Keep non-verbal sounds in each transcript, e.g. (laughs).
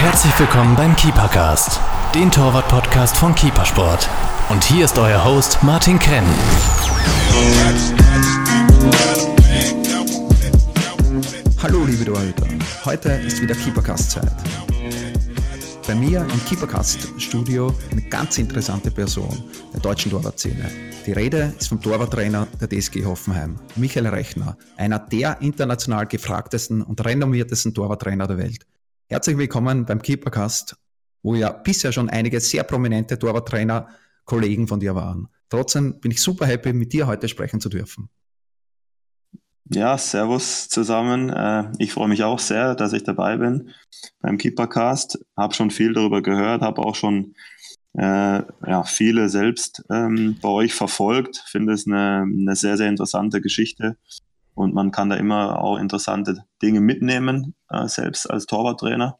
Herzlich willkommen beim Keepercast, den Torwart-Podcast von Keepersport. Und hier ist euer Host Martin Krenn. Hallo liebe Torhüter, heute ist wieder Keepercast-Zeit. Bei mir im Keepercast-Studio eine ganz interessante Person der deutschen Torwartszene. Die Rede ist vom Torwarttrainer der DSG Hoffenheim, Michael Rechner, einer der international gefragtesten und renommiertesten Torwarttrainer der Welt. Herzlich willkommen beim Keepercast, wo ja bisher schon einige sehr prominente Torwarttrainer Kollegen von dir waren. Trotzdem bin ich super happy, mit dir heute sprechen zu dürfen. Ja, servus zusammen. Äh, ich freue mich auch sehr, dass ich dabei bin beim Keepercast. Habe schon viel darüber gehört, habe auch schon äh, ja, viele selbst ähm, bei euch verfolgt. Finde es eine, eine sehr, sehr interessante Geschichte und man kann da immer auch interessante Dinge mitnehmen, äh, selbst als Torwarttrainer.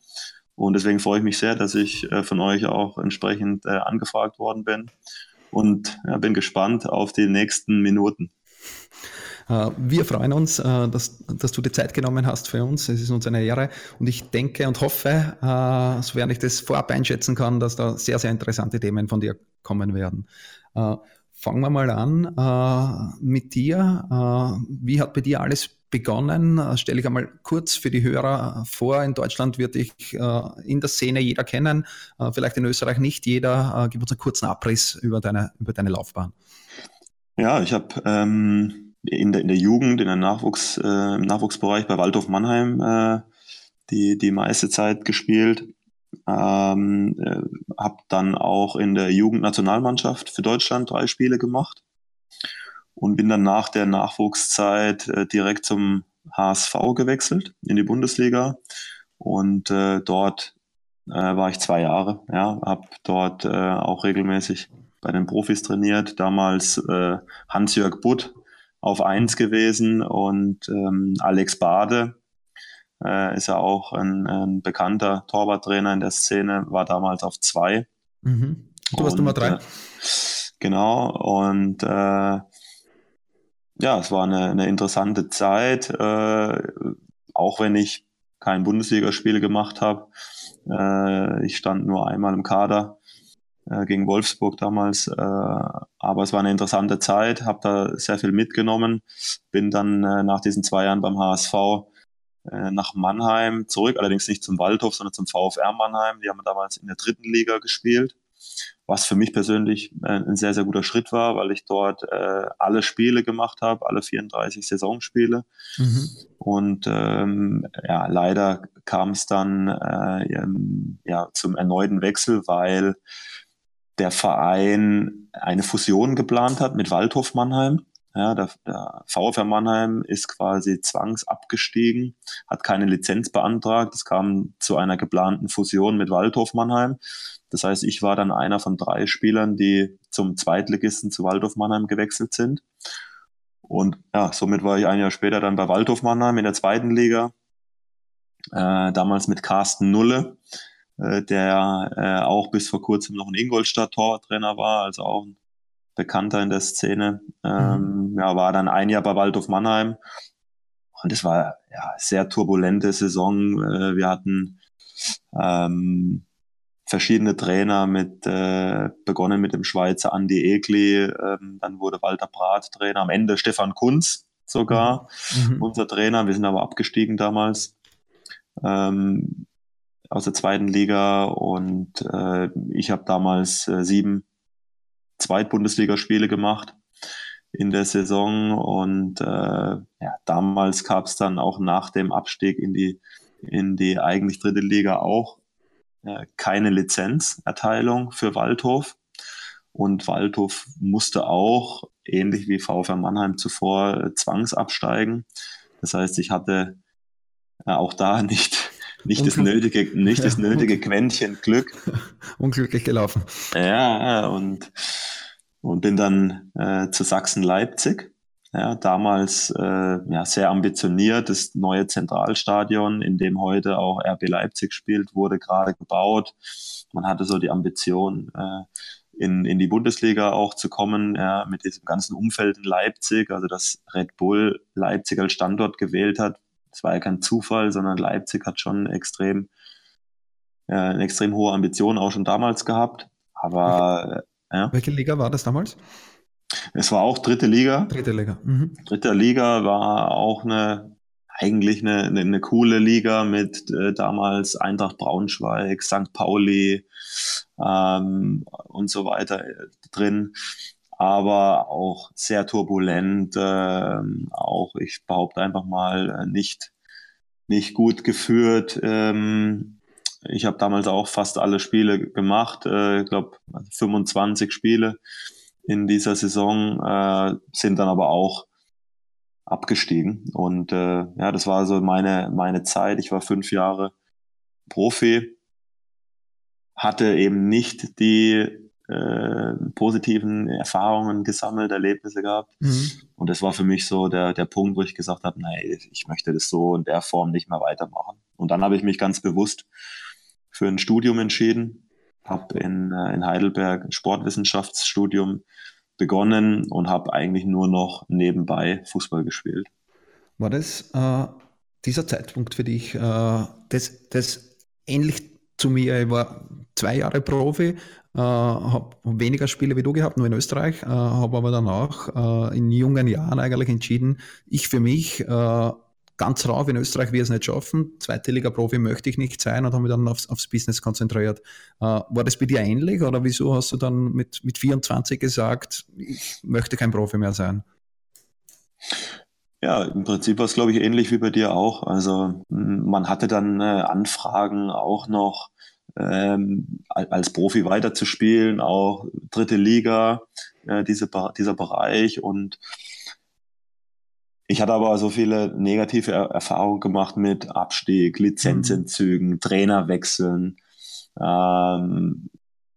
Und deswegen freue ich mich sehr, dass ich äh, von euch auch entsprechend äh, angefragt worden bin und ja, bin gespannt auf die nächsten Minuten. Äh, wir freuen uns, äh, dass, dass, du die Zeit genommen hast für uns. Es ist uns eine Ehre und ich denke und hoffe, äh, sofern ich das vorab einschätzen kann, dass da sehr, sehr interessante Themen von dir kommen werden. Fangen wir mal an äh, mit dir. Äh, wie hat bei dir alles begonnen? Äh, stelle ich einmal kurz für die Hörer vor. In Deutschland wird dich äh, in der Szene jeder kennen, äh, vielleicht in Österreich nicht jeder. Äh, gib uns einen kurzen Abriss über deine, über deine Laufbahn. Ja, ich habe ähm, in, der, in der Jugend, in der Nachwuchs, im Nachwuchsbereich bei Waldhof Mannheim die, die meiste Zeit gespielt ähm, äh, habe dann auch in der Jugendnationalmannschaft für Deutschland drei Spiele gemacht und bin dann nach der Nachwuchszeit äh, direkt zum HSV gewechselt in die Bundesliga und äh, dort äh, war ich zwei Jahre. Ja, habe dort äh, auch regelmäßig bei den Profis trainiert. Damals äh, Hans-Jörg Butt auf eins gewesen und ähm, Alex Bade, äh, ist ja auch ein, ein, bekannter Torwarttrainer in der Szene, war damals auf zwei. Mhm. Du warst Nummer drei. Äh, genau, und äh, ja, es war eine, eine interessante Zeit, äh, auch wenn ich kein Bundesligaspiel gemacht habe. Äh, ich stand nur einmal im Kader äh, gegen Wolfsburg damals, aber es war eine interessante Zeit, habe da sehr viel mitgenommen, bin dann nach diesen zwei Jahren beim HSV nach Mannheim zurück, allerdings nicht zum Waldhof, sondern zum VfR Mannheim. Die haben damals in der dritten Liga gespielt, was für mich persönlich äh, ein sehr, sehr guter Schritt war, weil ich dort äh, alle Spiele gemacht habe, alle 34 Saisonspiele. Mhm. Und ähm, ja, leider kam es dann äh, ja, zum erneuten Wechsel, weil der Verein eine Fusion geplant hat mit Waldhof Mannheim. Ja, der, der VfR Mannheim ist quasi zwangsabgestiegen, hat keine Lizenz beantragt. Es kam zu einer geplanten Fusion mit Waldhof Mannheim. Das heißt, ich war dann einer von drei Spielern, die zum Zweitligisten zu Waldhof Mannheim gewechselt sind. Und ja, somit war ich ein Jahr später dann bei Waldhof Mannheim in der zweiten Liga. Äh, damals mit Carsten Nulle, äh, der äh, auch bis vor kurzem noch in Ingolstadt Torwarttrainer war, also auch ein bekannter in der Szene. Ähm, mhm. ja, war dann ein Jahr bei Waldhof Mannheim und es war ja sehr turbulente Saison. Äh, wir hatten ähm, verschiedene Trainer mit äh, begonnen mit dem Schweizer Andi Egli, ähm, dann wurde Walter Brat Trainer, am Ende Stefan Kunz sogar mhm. unser Trainer. Wir sind aber abgestiegen damals ähm, aus der zweiten Liga und äh, ich habe damals äh, sieben Zweitbundesligaspiele gemacht in der Saison und äh, ja, damals gab es dann auch nach dem Abstieg in die, in die eigentlich dritte Liga auch äh, keine Lizenzerteilung für Waldhof. Und Waldhof musste auch, ähnlich wie VfR Mannheim zuvor, äh, zwangsabsteigen. Das heißt, ich hatte äh, auch da (laughs) nicht, nicht, das nötige, nicht das nötige Quäntchen Glück. (laughs) Unglücklich gelaufen. Ja, und und bin dann äh, zu Sachsen-Leipzig. Ja, damals äh, ja, sehr ambitioniert. Das neue Zentralstadion, in dem heute auch RB Leipzig spielt, wurde gerade gebaut. Man hatte so die Ambition, äh, in, in die Bundesliga auch zu kommen, ja, mit diesem ganzen Umfeld in Leipzig. Also, dass Red Bull Leipzig als Standort gewählt hat, das war ja kein Zufall, sondern Leipzig hat schon extrem äh, eine extrem hohe Ambition auch schon damals gehabt. Aber äh, ja. Welche Liga war das damals? Es war auch dritte Liga. Dritte Liga. Mhm. Dritte Liga war auch eine eigentlich eine, eine, eine coole Liga mit äh, damals Eintracht Braunschweig, St. Pauli ähm, und so weiter äh, drin. Aber auch sehr turbulent, äh, auch ich behaupte einfach mal äh, nicht, nicht gut geführt. Ähm, ich habe damals auch fast alle Spiele gemacht, äh, ich glaube 25 Spiele in dieser Saison, äh, sind dann aber auch abgestiegen. Und äh, ja, das war so meine, meine Zeit. Ich war fünf Jahre Profi, hatte eben nicht die äh, positiven Erfahrungen gesammelt, Erlebnisse gehabt. Mhm. Und das war für mich so der, der Punkt, wo ich gesagt habe, nein, ich möchte das so in der Form nicht mehr weitermachen. Und dann habe ich mich ganz bewusst für ein Studium entschieden, habe in, äh, in Heidelberg ein Sportwissenschaftsstudium begonnen und habe eigentlich nur noch nebenbei Fußball gespielt. War das äh, dieser Zeitpunkt für dich, äh, das, das ähnlich zu mir, ich war zwei Jahre Profi, äh, habe weniger Spiele wie du gehabt, nur in Österreich, äh, habe aber danach äh, in jungen Jahren eigentlich entschieden, ich für mich äh, ganz rauf in Österreich wir es nicht schaffen. Zweite Liga-Profi möchte ich nicht sein und habe mich dann aufs, aufs Business konzentriert. Äh, war das bei dir ähnlich oder wieso hast du dann mit, mit 24 gesagt, ich möchte kein Profi mehr sein? Ja, im Prinzip war es, glaube ich, ähnlich wie bei dir auch. Also man hatte dann äh, Anfragen auch noch ähm, als Profi weiterzuspielen, auch dritte Liga, äh, diese, dieser Bereich und ich hatte aber so viele negative Erfahrungen gemacht mit Abstieg, Lizenzentzügen, mhm. Trainerwechseln. Ähm,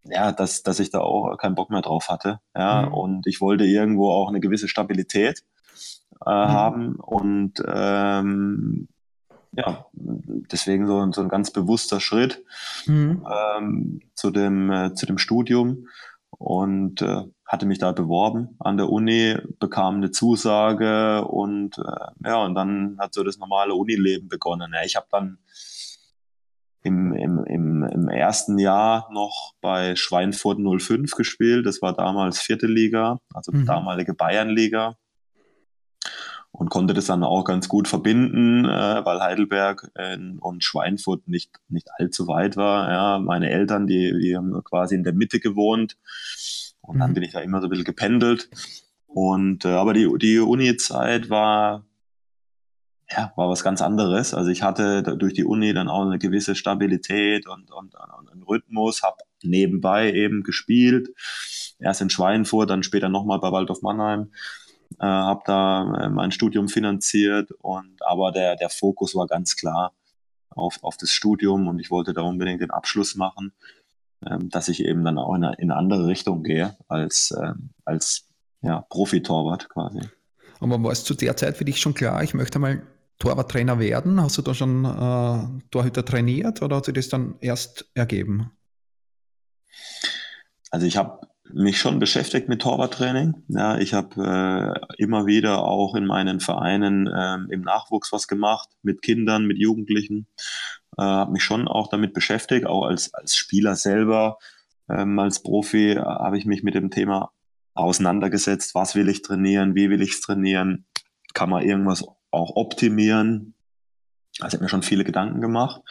ja, dass, dass ich da auch keinen Bock mehr drauf hatte. Ja, mhm. und ich wollte irgendwo auch eine gewisse Stabilität äh, mhm. haben und ähm, ja, deswegen so, so ein ganz bewusster Schritt mhm. ähm, zu, dem, äh, zu dem Studium und äh, hatte mich da beworben an der Uni, bekam eine Zusage und äh, ja, und dann hat so das normale Unileben begonnen. Ja, ich habe dann im, im, im, im ersten Jahr noch bei Schweinfurt 05 gespielt. Das war damals vierte Liga, also mhm. damalige Bayernliga. Und konnte das dann auch ganz gut verbinden, äh, weil Heidelberg äh, und Schweinfurt nicht, nicht allzu weit war. Ja, meine Eltern, die, die haben quasi in der Mitte gewohnt. Und dann mhm. bin ich da immer so ein bisschen gependelt. Und äh, aber die, die Uni-Zeit war ja, war was ganz anderes. Also ich hatte durch die Uni dann auch eine gewisse Stabilität und, und, und einen Rhythmus, habe nebenbei eben gespielt. Erst in Schweinfurt, dann später nochmal bei Waldorf Mannheim. Äh, habe da äh, mein Studium finanziert und aber der, der Fokus war ganz klar auf, auf das Studium und ich wollte da unbedingt den Abschluss machen ähm, dass ich eben dann auch in eine, in eine andere Richtung gehe als, ähm, als ja, Profi-Torwart quasi. Aber war es zu der Zeit für dich schon klar, ich möchte mal Torwarttrainer werden? Hast du da schon äh, Torhüter trainiert oder hat sich das dann erst ergeben? Also ich habe mich schon beschäftigt mit Torwarttraining. Ja, ich habe äh, immer wieder auch in meinen Vereinen äh, im Nachwuchs was gemacht, mit Kindern, mit Jugendlichen äh, habe mich schon auch damit beschäftigt, auch als, als Spieler selber, ähm, als Profi äh, habe ich mich mit dem Thema auseinandergesetzt. Was will ich trainieren? Wie will ich es trainieren? Kann man irgendwas auch optimieren? Also ich habe mir schon viele Gedanken gemacht.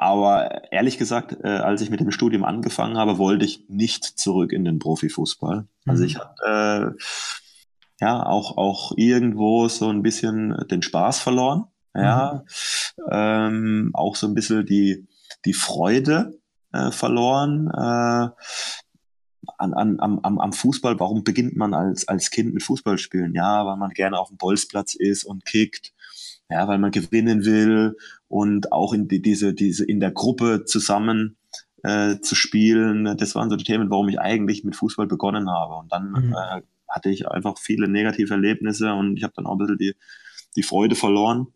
Aber ehrlich gesagt, äh, als ich mit dem Studium angefangen habe, wollte ich nicht zurück in den Profifußball. Also ich mhm. hatte äh, ja auch, auch irgendwo so ein bisschen den Spaß verloren ja, mhm. ähm, auch so ein bisschen die, die Freude äh, verloren äh, an, an, am, am Fußball. Warum beginnt man als, als Kind mit Fußballspielen? Ja, weil man gerne auf dem Bolzplatz ist und kickt, ja, weil man gewinnen will und auch in die, diese, diese in der Gruppe zusammen äh, zu spielen. Das waren so die Themen, warum ich eigentlich mit Fußball begonnen habe. Und dann mhm. äh, hatte ich einfach viele negative Erlebnisse und ich habe dann auch ein bisschen die, die Freude verloren.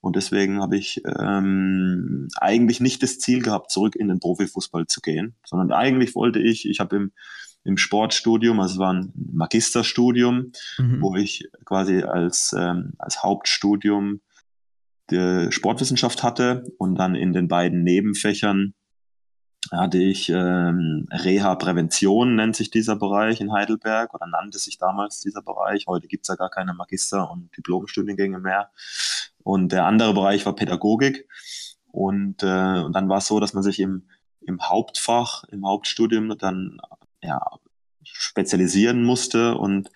Und deswegen habe ich ähm, eigentlich nicht das Ziel gehabt, zurück in den Profifußball zu gehen, sondern eigentlich wollte ich, ich habe im, im Sportstudium, also es war ein Magisterstudium, mhm. wo ich quasi als, ähm, als Hauptstudium Sportwissenschaft hatte und dann in den beiden Nebenfächern hatte ich ähm, Reha-Prävention, nennt sich dieser Bereich in Heidelberg oder nannte sich damals dieser Bereich. Heute gibt's ja gar keine Magister- und Diplomstudiengänge mehr. Und der andere Bereich war Pädagogik. Und, äh, und dann war es so, dass man sich im, im Hauptfach, im Hauptstudium dann ja, spezialisieren musste. Und,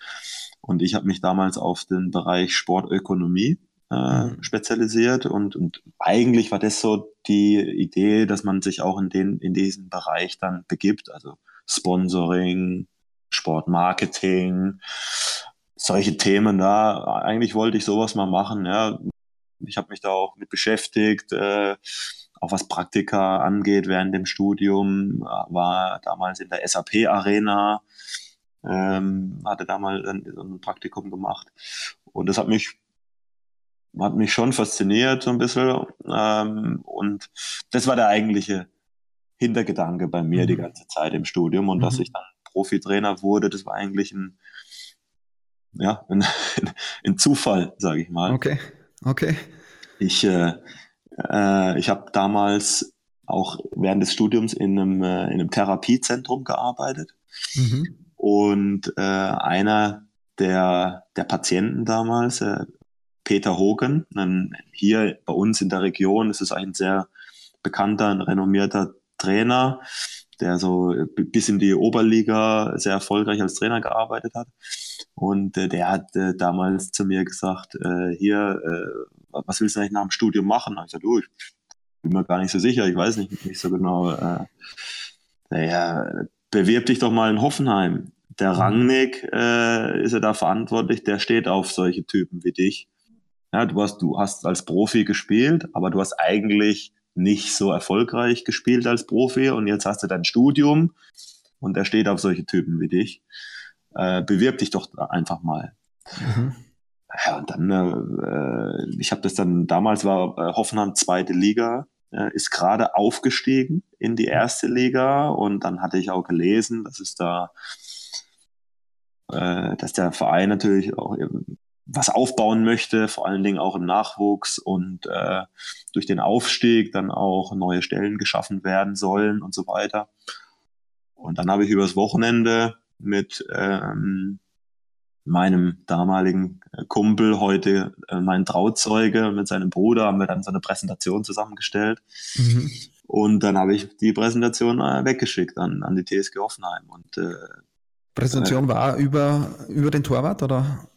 und ich habe mich damals auf den Bereich Sportökonomie äh, mhm. spezialisiert und, und eigentlich war das so die Idee, dass man sich auch in, den, in diesen Bereich dann begibt, also Sponsoring, Sportmarketing, solche Themen da. Eigentlich wollte ich sowas mal machen, ja. Ich habe mich da auch mit beschäftigt, äh, auch was Praktika angeht während dem Studium, war damals in der SAP Arena, ähm, hatte damals ein, ein Praktikum gemacht. Und das hat mich hat mich schon fasziniert so ein bisschen. Ähm, und das war der eigentliche Hintergedanke bei mir mhm. die ganze Zeit im Studium. Und mhm. dass ich dann Profitrainer wurde, das war eigentlich ein, ja, ein, (laughs) ein Zufall, sage ich mal. Okay, okay. Ich, äh, äh, ich habe damals auch während des Studiums in einem, äh, in einem Therapiezentrum gearbeitet. Mhm. Und äh, einer der, der Patienten damals, äh, Peter Hogan. Hier bei uns in der Region ist es ein sehr bekannter und renommierter Trainer, der so bis in die Oberliga sehr erfolgreich als Trainer gearbeitet hat. Und äh, der hat äh, damals zu mir gesagt, äh, hier, äh, was willst du eigentlich nach dem Studium machen? Und ich sagte, oh, ich bin mir gar nicht so sicher, ich weiß nicht, nicht so genau. Äh, naja, bewirb dich doch mal in Hoffenheim. Der mhm. Rangnick äh, ist ja da verantwortlich, der steht auf solche Typen wie dich. Ja, du hast, du hast als Profi gespielt, aber du hast eigentlich nicht so erfolgreich gespielt als Profi und jetzt hast du dein Studium und er steht auf solche Typen wie dich. Äh, bewirb dich doch einfach mal. Mhm. Ja, und dann, äh, ich habe das dann, damals war äh, Hoffenheim zweite Liga, äh, ist gerade aufgestiegen in die erste Liga und dann hatte ich auch gelesen, dass es da, äh, dass der Verein natürlich auch was aufbauen möchte, vor allen Dingen auch im Nachwuchs und äh, durch den Aufstieg dann auch neue Stellen geschaffen werden sollen und so weiter. Und dann habe ich übers Wochenende mit ähm, meinem damaligen Kumpel, heute äh, mein Trauzeuge, mit seinem Bruder haben wir dann so eine Präsentation zusammengestellt. Mhm. Und dann habe ich die Präsentation äh, weggeschickt an, an die TSG Hoffenheim. Und, äh, Präsentation äh, war über, über den Torwart oder?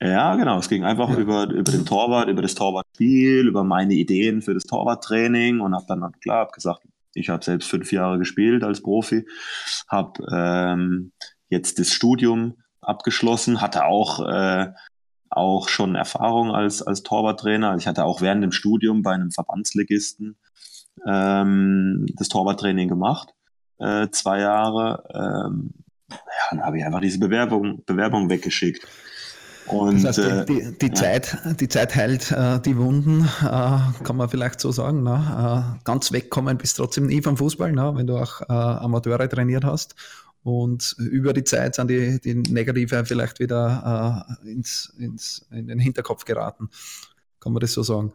Ja, genau. Es ging einfach ja. über, über den Torwart, über das Torwartspiel, über meine Ideen für das Torwarttraining und habe dann klar hab gesagt, ich habe selbst fünf Jahre gespielt als Profi, habe ähm, jetzt das Studium abgeschlossen, hatte auch äh, auch schon Erfahrung als als Torwarttrainer. Ich hatte auch während dem Studium bei einem Verbandsligisten ähm, das Torwarttraining gemacht, äh, zwei Jahre. Ähm, ja, dann habe ich einfach diese Bewerbung Bewerbung weggeschickt. Und, das heißt, die, die, die ja. Zeit, die Zeit heilt äh, die Wunden, äh, kann man vielleicht so sagen. Ne? Äh, ganz wegkommen bist trotzdem nie vom Fußball, ne? wenn du auch äh, Amateure trainiert hast. Und über die Zeit sind die, die Negative vielleicht wieder äh, ins, ins, in den Hinterkopf geraten. Kann man das so sagen?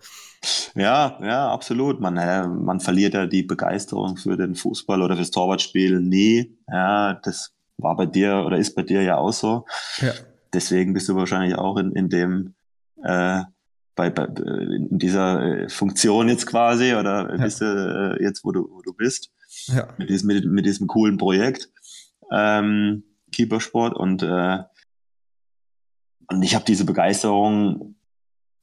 Ja, ja, absolut. Man, äh, man verliert ja die Begeisterung für den Fußball oder fürs Torwartspiel nie. Ja, das war bei dir oder ist bei dir ja auch so. Ja deswegen bist du wahrscheinlich auch in, in dem äh, bei, bei in dieser äh, Funktion jetzt quasi oder ja. bist du äh, jetzt, wo du, wo du bist. Ja. Mit, diesem, mit, mit diesem coolen Projekt ähm, Keepersport und äh, und ich habe diese Begeisterung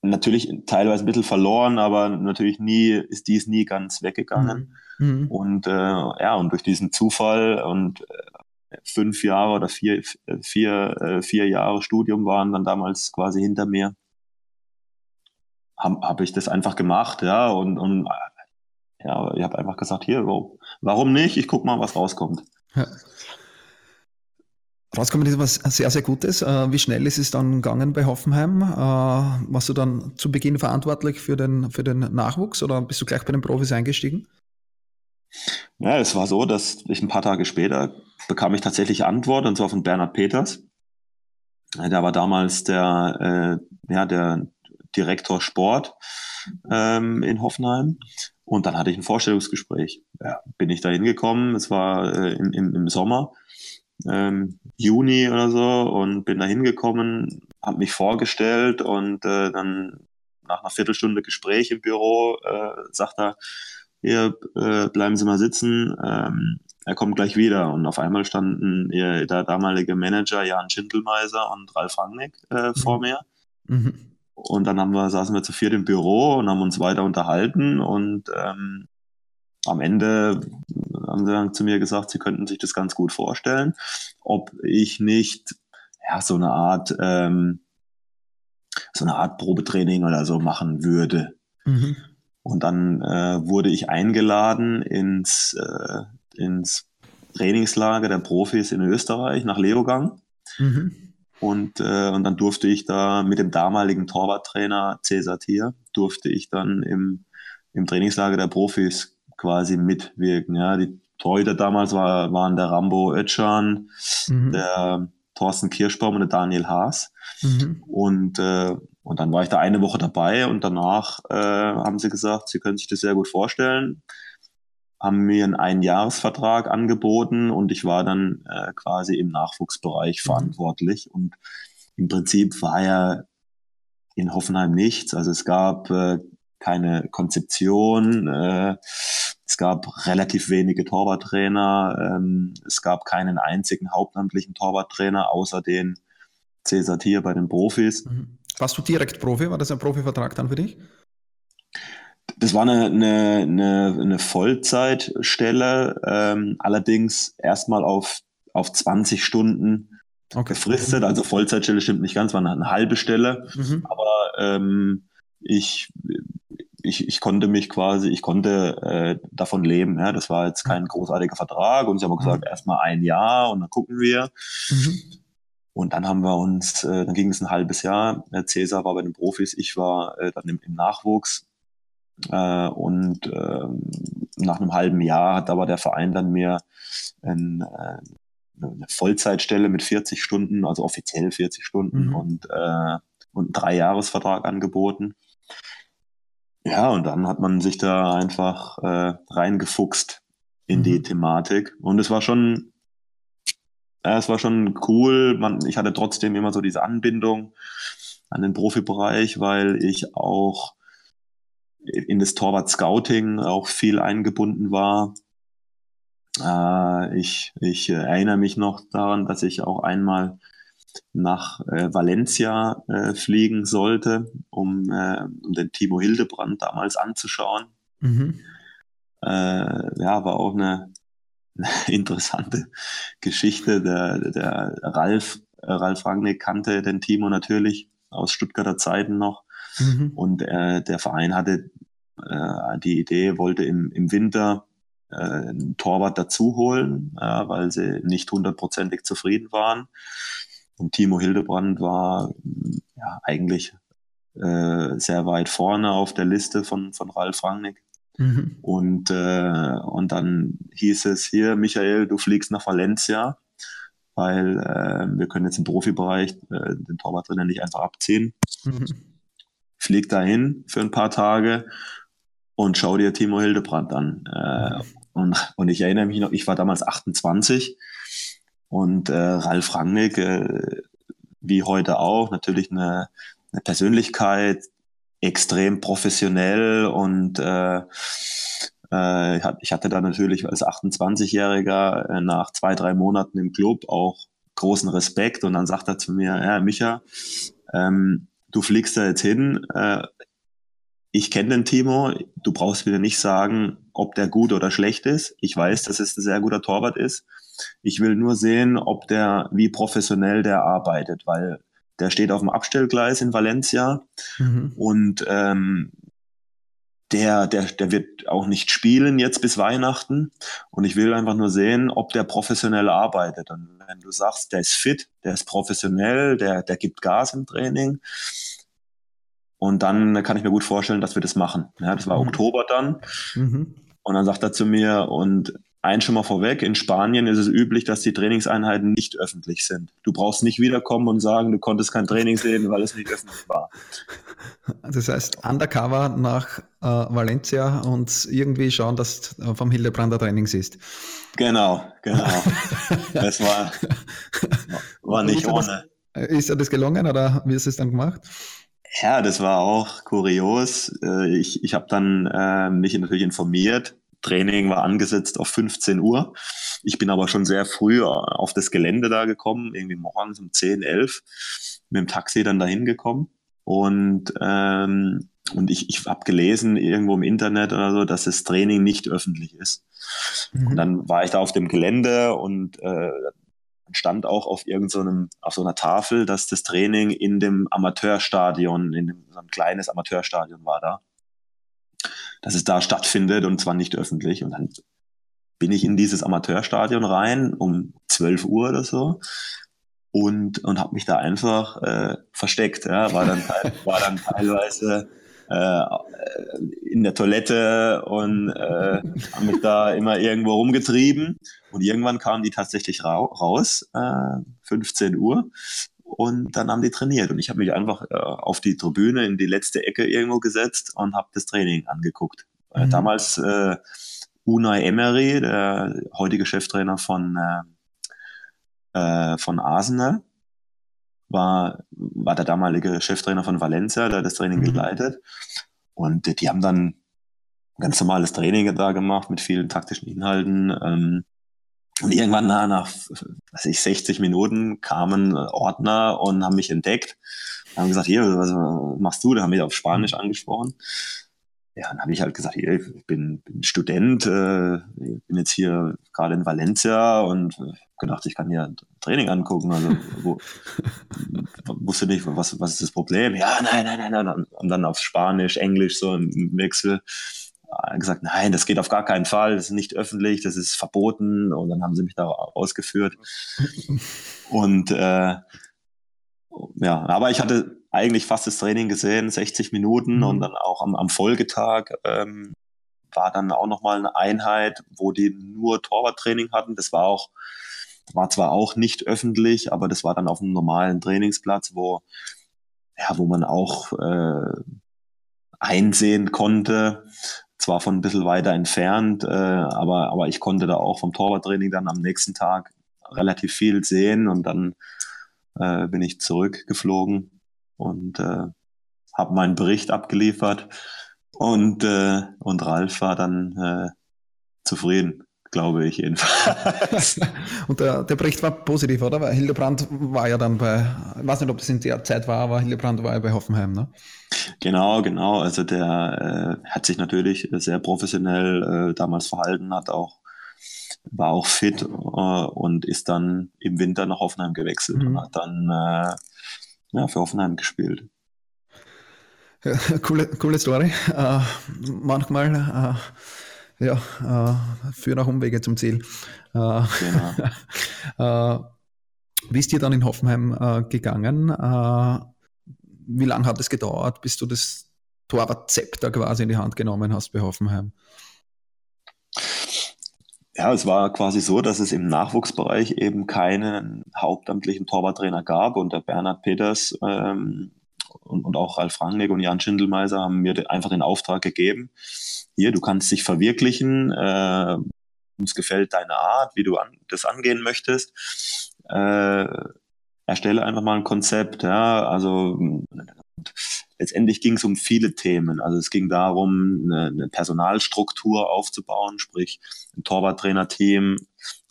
natürlich teilweise ein bisschen verloren, aber natürlich nie ist dies nie ganz weggegangen. Mhm. mhm. Und äh, ja, und durch diesen Zufall und äh, fünf Jahre oder vier, vier, äh, vier Jahre Studium waren dann damals quasi hinter mir, habe hab ich das einfach gemacht, ja, und, und ja, ich habe einfach gesagt, hier, warum nicht? Ich guck mal, was rauskommt. Ja. Rauskommen ist was sehr, sehr Gutes. Äh, wie schnell ist es dann gegangen bei Hoffenheim? Äh, warst du dann zu Beginn verantwortlich für den, für den Nachwuchs oder bist du gleich bei den Profis eingestiegen? Ja, es war so, dass ich ein paar Tage später bekam ich tatsächlich Antwort, und zwar von Bernhard Peters. Der war damals der, äh, ja, der Direktor Sport ähm, in Hoffenheim. Und dann hatte ich ein Vorstellungsgespräch. Ja, bin ich da hingekommen, es war äh, im, im, im Sommer, ähm, Juni oder so, und bin da hingekommen, habe mich vorgestellt und äh, dann nach einer Viertelstunde Gespräch im Büro äh, sagt er, hier äh, bleiben Sie mal sitzen, ähm, er kommt gleich wieder. Und auf einmal standen ihr, der damalige Manager Jan Schindelmeiser und Ralf Rangnick äh, mhm. vor mir. Mhm. Und dann haben wir, saßen wir zu viert im Büro und haben uns weiter unterhalten und ähm, am Ende haben sie dann zu mir gesagt, sie könnten sich das ganz gut vorstellen, ob ich nicht ja, so eine Art ähm, so eine Art Probetraining oder so machen würde. Mhm. Und dann äh, wurde ich eingeladen ins, äh, ins Trainingslager der Profis in Österreich nach Leogang. Mhm. Und, äh, und dann durfte ich da mit dem damaligen Torwarttrainer Cesar Thier, durfte ich dann im, im Trainingslager der Profis quasi mitwirken. Ja, die Torhüter damals war, waren der Rambo Ötschan, mhm. der Thorsten Kirschbaum und der Daniel Haas. Mhm. Und, äh, und dann war ich da eine Woche dabei und danach äh, haben sie gesagt, sie können sich das sehr gut vorstellen, haben mir einen Einjahresvertrag angeboten und ich war dann äh, quasi im Nachwuchsbereich mhm. verantwortlich. Und im Prinzip war ja in Hoffenheim nichts. Also es gab äh, keine Konzeption. Äh, es gab relativ wenige Torwarttrainer. Ähm, es gab keinen einzigen hauptamtlichen Torwarttrainer, außer den Cesar Tier bei den Profis. Mhm. Warst du direkt Profi? War das ein Profivertrag dann für dich? Das war eine, eine, eine, eine Vollzeitstelle, ähm, allerdings erstmal auf, auf 20 Stunden okay. befristet. Also Vollzeitstelle stimmt nicht ganz, war eine, eine halbe Stelle. Mhm. Aber ähm, ich, ich, ich konnte mich quasi, ich konnte äh, davon leben. Ja? Das war jetzt kein großartiger Vertrag und sie haben gesagt, mhm. erstmal ein Jahr und dann gucken wir. Mhm. Und dann haben wir uns, äh, dann ging es ein halbes Jahr. Cäsar war bei den Profis, ich war äh, dann im, im Nachwuchs. Äh, und äh, nach einem halben Jahr hat aber der Verein dann mir ein, äh, eine Vollzeitstelle mit 40 Stunden, also offiziell 40 Stunden mhm. und, äh, und einen Dreijahresvertrag angeboten. Ja, und dann hat man sich da einfach äh, reingefuchst in mhm. die Thematik. Und es war schon, ja, es war schon cool. Man, ich hatte trotzdem immer so diese Anbindung an den Profibereich, weil ich auch in das Torwart-Scouting auch viel eingebunden war. Äh, ich, ich erinnere mich noch daran, dass ich auch einmal nach äh, Valencia äh, fliegen sollte, um, äh, um den Timo Hildebrand damals anzuschauen. Mhm. Äh, ja, war auch eine, eine (laughs) interessante Geschichte. Der, der Ralf, äh, Ralf Rangnick kannte den Timo natürlich aus Stuttgarter Zeiten noch. Mhm. Und äh, der Verein hatte die Idee, wollte im, im Winter einen Torwart dazu holen, weil sie nicht hundertprozentig zufrieden waren. Und Timo Hildebrand war ja, eigentlich äh, sehr weit vorne auf der Liste von, von Ralf Rangnick. Mhm. Und, äh, und dann hieß es hier, Michael, du fliegst nach Valencia, weil äh, wir können jetzt im Profibereich äh, den Torwarttrainer nicht einfach abziehen. Mhm. Flieg dahin für ein paar Tage und schau dir Timo Hildebrand an. Äh, und, und ich erinnere mich noch, ich war damals 28 und äh, Ralf Rangnick, äh, wie heute auch, natürlich eine, eine Persönlichkeit, extrem professionell und äh, äh, ich hatte da natürlich als 28-Jähriger äh, nach zwei, drei Monaten im Club auch großen Respekt und dann sagt er zu mir, ja, Micha, ähm, du fliegst da jetzt hin, äh, ich kenne den Timo, du brauchst wieder nicht sagen, ob der gut oder schlecht ist. Ich weiß, dass es ein sehr guter Torwart ist. Ich will nur sehen, ob der, wie professionell der arbeitet, weil der steht auf dem Abstellgleis in Valencia mhm. und ähm, der, der, der wird auch nicht spielen jetzt bis Weihnachten. Und ich will einfach nur sehen, ob der professionell arbeitet. Und wenn du sagst, der ist fit, der ist professionell, der, der gibt Gas im Training. Und dann kann ich mir gut vorstellen, dass wir das machen. Ja, das war mhm. Oktober dann. Mhm. Und dann sagt er zu mir, und Eins schon mal vorweg, in Spanien ist es üblich, dass die Trainingseinheiten nicht öffentlich sind. Du brauchst nicht wiederkommen und sagen, du konntest kein Training sehen, weil es nicht öffentlich war. Das heißt, undercover nach äh, Valencia und irgendwie schauen, dass du vom Hildebrander Training siehst. Genau, genau. (laughs) das war, war nicht ohne. Das, ist dir das gelungen oder wie du es dann gemacht? Ja, das war auch kurios. Äh, ich, ich habe dann äh, mich natürlich informiert. Training war angesetzt auf 15 Uhr. Ich bin aber schon sehr früh auf das Gelände da gekommen, irgendwie morgens um 10, 11, mit dem Taxi dann dahin gekommen. Und, ähm, und ich, ich habe gelesen irgendwo im Internet oder so, dass das Training nicht öffentlich ist. Mhm. Und dann war ich da auf dem Gelände und äh, stand auch auf irgendeinem, so auf so einer Tafel, dass das Training in dem Amateurstadion, in dem, so ein kleines Amateurstadion war da, dass es da stattfindet und zwar nicht öffentlich. Und dann bin ich in dieses Amateurstadion rein um 12 Uhr oder so und, und habe mich da einfach äh, versteckt. Ja. War, dann, (laughs) war dann teilweise äh, in der Toilette und äh, haben mich da immer irgendwo rumgetrieben. Und irgendwann kamen die tatsächlich ra raus, äh, 15 Uhr. Und dann haben die trainiert. Und ich habe mich einfach äh, auf die Tribüne in die letzte Ecke irgendwo gesetzt und habe das Training angeguckt. Äh, mhm. damals äh, Unai Emery, der heutige Cheftrainer von, äh, äh, von Arsenal, war, war der damalige Cheftrainer von Valencia, der hat das Training mhm. geleitet. Und die haben dann ganz normales Training da gemacht mit vielen taktischen Inhalten. Ähm, und irgendwann nach, nach was ich, 60 Minuten kamen Ordner und haben mich entdeckt. Haben gesagt, hier, was machst du? Da haben mich auf Spanisch mhm. angesprochen. Ja, dann habe ich halt gesagt, hier, ich bin, bin Student, äh, bin jetzt hier gerade in Valencia und äh, gedacht, ich kann hier ein Training angucken. Also wo, (laughs) wusste nicht, was, was ist das Problem? Ja, nein, nein, nein, nein. Und dann auf Spanisch, Englisch so im Wechsel gesagt, nein, das geht auf gar keinen Fall, das ist nicht öffentlich, das ist verboten. Und dann haben sie mich da ausgeführt. (laughs) Und äh, ja, aber ich hatte eigentlich fast das Training gesehen, 60 Minuten mhm. und dann auch am, am Folgetag ähm, war dann auch nochmal eine Einheit, wo die nur Torwarttraining hatten. Das war auch, war zwar auch nicht öffentlich, aber das war dann auf einem normalen Trainingsplatz, wo, ja, wo man auch äh, einsehen konnte, zwar von ein bisschen weiter entfernt, äh, aber, aber ich konnte da auch vom Torwarttraining dann am nächsten Tag relativ viel sehen und dann äh, bin ich zurückgeflogen und äh, habe meinen Bericht abgeliefert und, äh, und Ralf war dann äh, zufrieden glaube ich jedenfalls. (laughs) und der, der, Bericht war positiv, oder? Weil Hildebrand war ja dann bei, ich weiß nicht, ob das in der Zeit war, aber Hildebrand war ja bei Hoffenheim, ne? Genau, genau. Also der äh, hat sich natürlich sehr professionell äh, damals verhalten, hat auch war auch fit äh, und ist dann im Winter nach Hoffenheim gewechselt mhm. und hat dann äh, ja, für Hoffenheim gespielt. Ja, coole, coole Story. Äh, manchmal äh, ja, äh, führen auch Umwege zum Ziel. Äh, genau. (laughs) äh, wie ist dir dann in Hoffenheim äh, gegangen? Wie lange hat es gedauert, bis du das Torwart-Zepter quasi in die Hand genommen hast bei Hoffenheim? Ja, es war quasi so, dass es im Nachwuchsbereich eben keinen hauptamtlichen Torwarttrainer gab und der Bernhard Peters ähm, und, und auch Ralf Rangnick und Jan Schindelmeiser haben mir einfach den Auftrag gegeben, hier, du kannst dich verwirklichen, äh, uns gefällt deine Art, wie du an, das angehen möchtest. Äh, erstelle einfach mal ein Konzept, ja, also letztendlich ging es um viele Themen. Also es ging darum, eine, eine Personalstruktur aufzubauen, sprich ein Torwarttrainerteam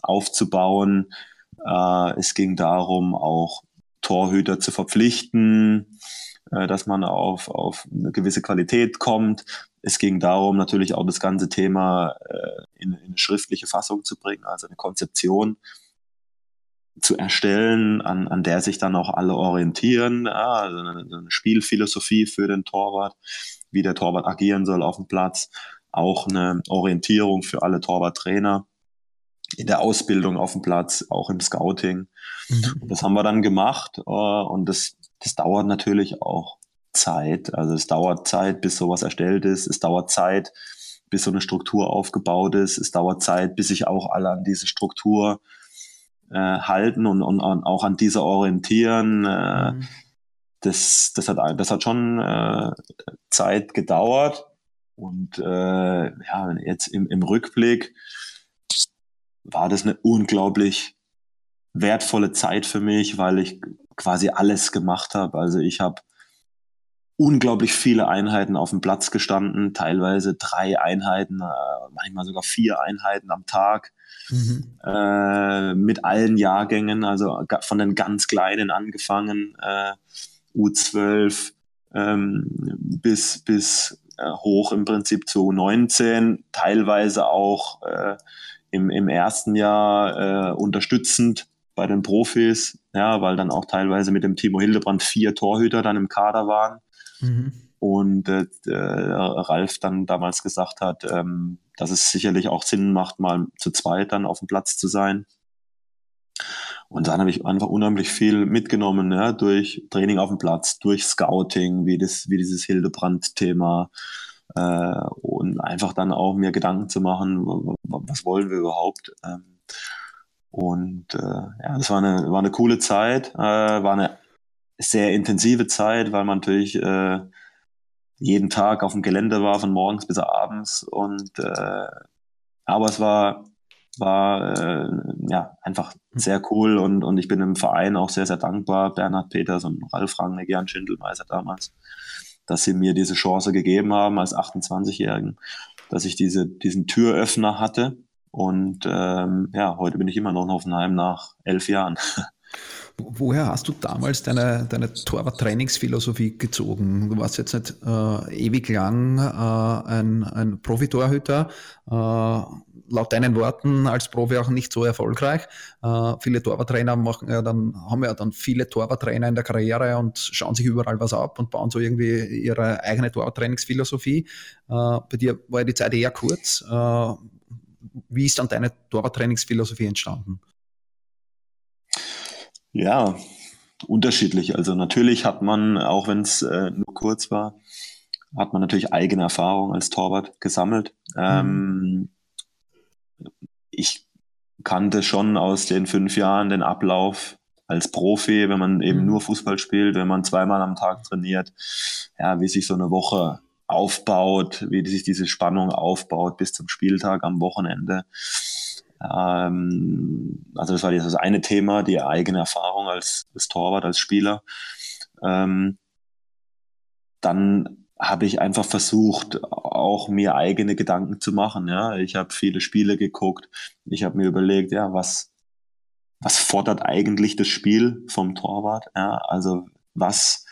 aufzubauen. Äh, es ging darum, auch Torhüter zu verpflichten, äh, dass man auf, auf eine gewisse Qualität kommt. Es ging darum, natürlich auch das ganze Thema äh, in, in eine schriftliche Fassung zu bringen, also eine Konzeption zu erstellen, an, an der sich dann auch alle orientieren, ja, also eine, eine Spielphilosophie für den Torwart, wie der Torwart agieren soll auf dem Platz, auch eine Orientierung für alle Torwarttrainer in der Ausbildung auf dem Platz, auch im Scouting. Mhm. Das haben wir dann gemacht äh, und das, das dauert natürlich auch Zeit. Also es dauert Zeit, bis sowas erstellt ist. Es dauert Zeit, bis so eine Struktur aufgebaut ist. Es dauert Zeit, bis sich auch alle an diese Struktur äh, halten und, und, und, auch an dieser orientieren. Äh, mhm. das, das, hat, das hat schon äh, Zeit gedauert. Und äh, ja, jetzt im, im Rückblick war das eine unglaublich wertvolle Zeit für mich, weil ich quasi alles gemacht habe. Also ich habe unglaublich viele Einheiten auf dem Platz gestanden, teilweise drei Einheiten, äh, manchmal sogar vier Einheiten am Tag. Mhm. Äh, mit allen Jahrgängen, also von den ganz Kleinen angefangen, äh, U12 ähm, bis, bis äh, hoch im Prinzip zu U19, teilweise auch äh, im, im ersten Jahr äh, unterstützend bei den Profis, ja, weil dann auch teilweise mit dem Timo Hildebrand vier Torhüter dann im Kader waren. Mhm. Und äh, äh, Ralf dann damals gesagt hat, ähm, dass es sicherlich auch Sinn macht, mal zu zweit dann auf dem Platz zu sein. Und dann habe ich einfach unheimlich viel mitgenommen, ja, durch Training auf dem Platz, durch Scouting, wie, das, wie dieses Hildebrand-Thema. Äh, und einfach dann auch mir Gedanken zu machen, was wollen wir überhaupt. Ähm, und äh, ja, das war eine, war eine coole Zeit, äh, war eine sehr intensive Zeit, weil man natürlich äh, jeden Tag auf dem Gelände war, von morgens bis abends. Und äh, aber es war, war äh, ja einfach sehr cool und, und ich bin im Verein auch sehr, sehr dankbar, Bernhard Peters und Ralf Rangnick, Jan Schindelmeiser damals, dass sie mir diese Chance gegeben haben als 28-Jährigen, dass ich diese, diesen Türöffner hatte. Und ähm, ja, heute bin ich immer noch in Hoffenheim nach elf Jahren. (laughs) Woher hast du damals deine, deine Torwart-Trainingsphilosophie gezogen? Du warst jetzt nicht äh, ewig lang äh, ein, ein Profitorhüter, äh, laut deinen Worten als Profi auch nicht so erfolgreich. Äh, viele Torwarttrainer machen ja dann, haben ja dann viele Torwarttrainer in der Karriere und schauen sich überall was ab und bauen so irgendwie ihre eigene Torwarttrainingsphilosophie. Äh, bei dir war ja die Zeit eher kurz. Äh, wie ist dann deine Torwarttrainingsphilosophie entstanden? Ja, unterschiedlich. Also natürlich hat man, auch wenn es äh, nur kurz war, hat man natürlich eigene Erfahrungen als Torwart gesammelt. Mhm. Ähm, ich kannte schon aus den fünf Jahren den Ablauf als Profi, wenn man eben mhm. nur Fußball spielt, wenn man zweimal am Tag trainiert, ja, wie sich so eine Woche aufbaut, wie sich diese Spannung aufbaut bis zum Spieltag am Wochenende. Ähm, also das war das eine Thema, die eigene Erfahrung als, als Torwart, als Spieler. Ähm, dann habe ich einfach versucht, auch mir eigene Gedanken zu machen. Ja, ich habe viele Spiele geguckt. Ich habe mir überlegt, ja, was was fordert eigentlich das Spiel vom Torwart? Ja, also was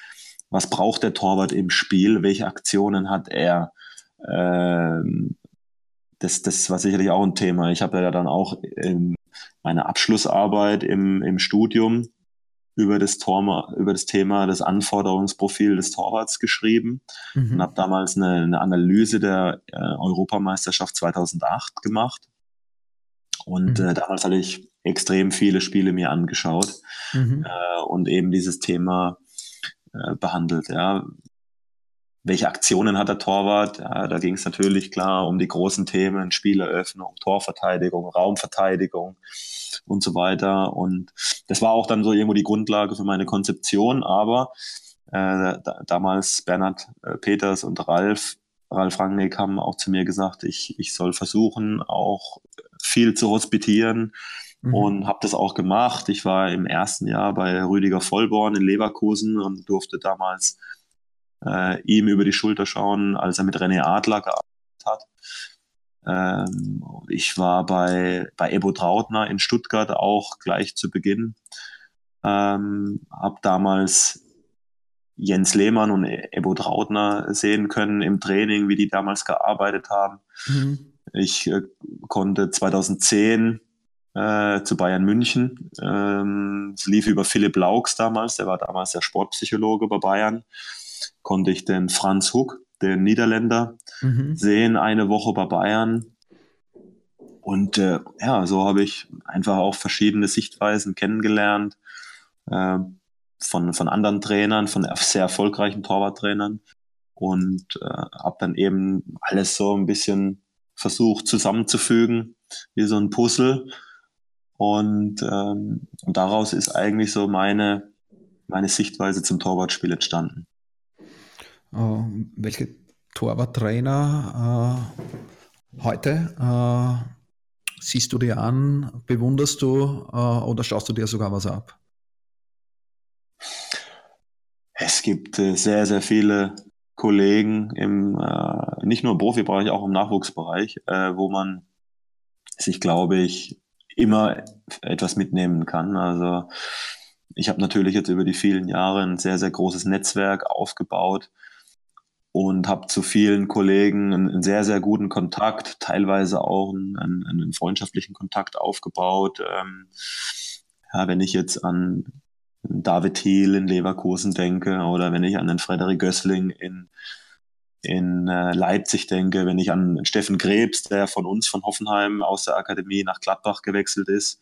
was braucht der Torwart im Spiel? Welche Aktionen hat er? Ähm, das, das war sicherlich auch ein Thema. Ich habe ja dann auch meine Abschlussarbeit im, im Studium über das, Tor, über das Thema das Anforderungsprofil des Torwarts geschrieben mhm. und habe damals eine, eine, Analyse der äh, Europameisterschaft 2008 gemacht. Und mhm. äh, damals hatte ich extrem viele Spiele mir angeschaut mhm. äh, und eben dieses Thema äh, behandelt. Ja, welche Aktionen hat der Torwart? Ja, da ging es natürlich klar um die großen Themen, Spieleröffnung, Torverteidigung, Raumverteidigung und so weiter. Und das war auch dann so irgendwo die Grundlage für meine Konzeption. Aber äh, da, damals Bernhard äh, Peters und Ralf, Ralf Rangnick haben auch zu mir gesagt, ich, ich soll versuchen, auch viel zu hospitieren. Mhm. Und habe das auch gemacht. Ich war im ersten Jahr bei Rüdiger Vollborn in Leverkusen und durfte damals äh, ihm über die Schulter schauen, als er mit René Adler gearbeitet hat. Ähm, ich war bei, bei Ebo Trautner in Stuttgart auch gleich zu Beginn. Ähm, habe damals Jens Lehmann und Ebo Trautner sehen können im Training, wie die damals gearbeitet haben. Mhm. Ich äh, konnte 2010 äh, zu Bayern München. Ähm, es lief über Philipp Laux damals, der war damals der Sportpsychologe bei Bayern konnte ich den Franz Huck, den Niederländer, mhm. sehen eine Woche bei Bayern. Und äh, ja, so habe ich einfach auch verschiedene Sichtweisen kennengelernt äh, von, von anderen Trainern, von sehr erfolgreichen Torwarttrainern und äh, habe dann eben alles so ein bisschen versucht zusammenzufügen, wie so ein Puzzle. Und, ähm, und daraus ist eigentlich so meine meine Sichtweise zum Torwartspiel entstanden. Uh, welche Torwarttrainer uh, heute uh, siehst du dir an, bewunderst du oder schaust du dir sogar was ab? Es gibt äh, sehr, sehr viele Kollegen im, äh, nicht nur im Profibereich, auch im Nachwuchsbereich, äh, wo man sich, glaube ich, immer etwas mitnehmen kann. Also ich habe natürlich jetzt über die vielen Jahre ein sehr, sehr großes Netzwerk aufgebaut und habe zu vielen Kollegen einen, sehr, sehr guten Kontakt, teilweise auch einen, einen freundschaftlichen Kontakt aufgebaut. Ähm, ja, wenn ich jetzt an David Thiel in Leverkusen denke oder wenn ich an den Frederik Gößling in, in äh, Leipzig denke, wenn ich an Steffen Krebs, der von uns von Hoffenheim aus der Akademie nach Gladbach gewechselt ist,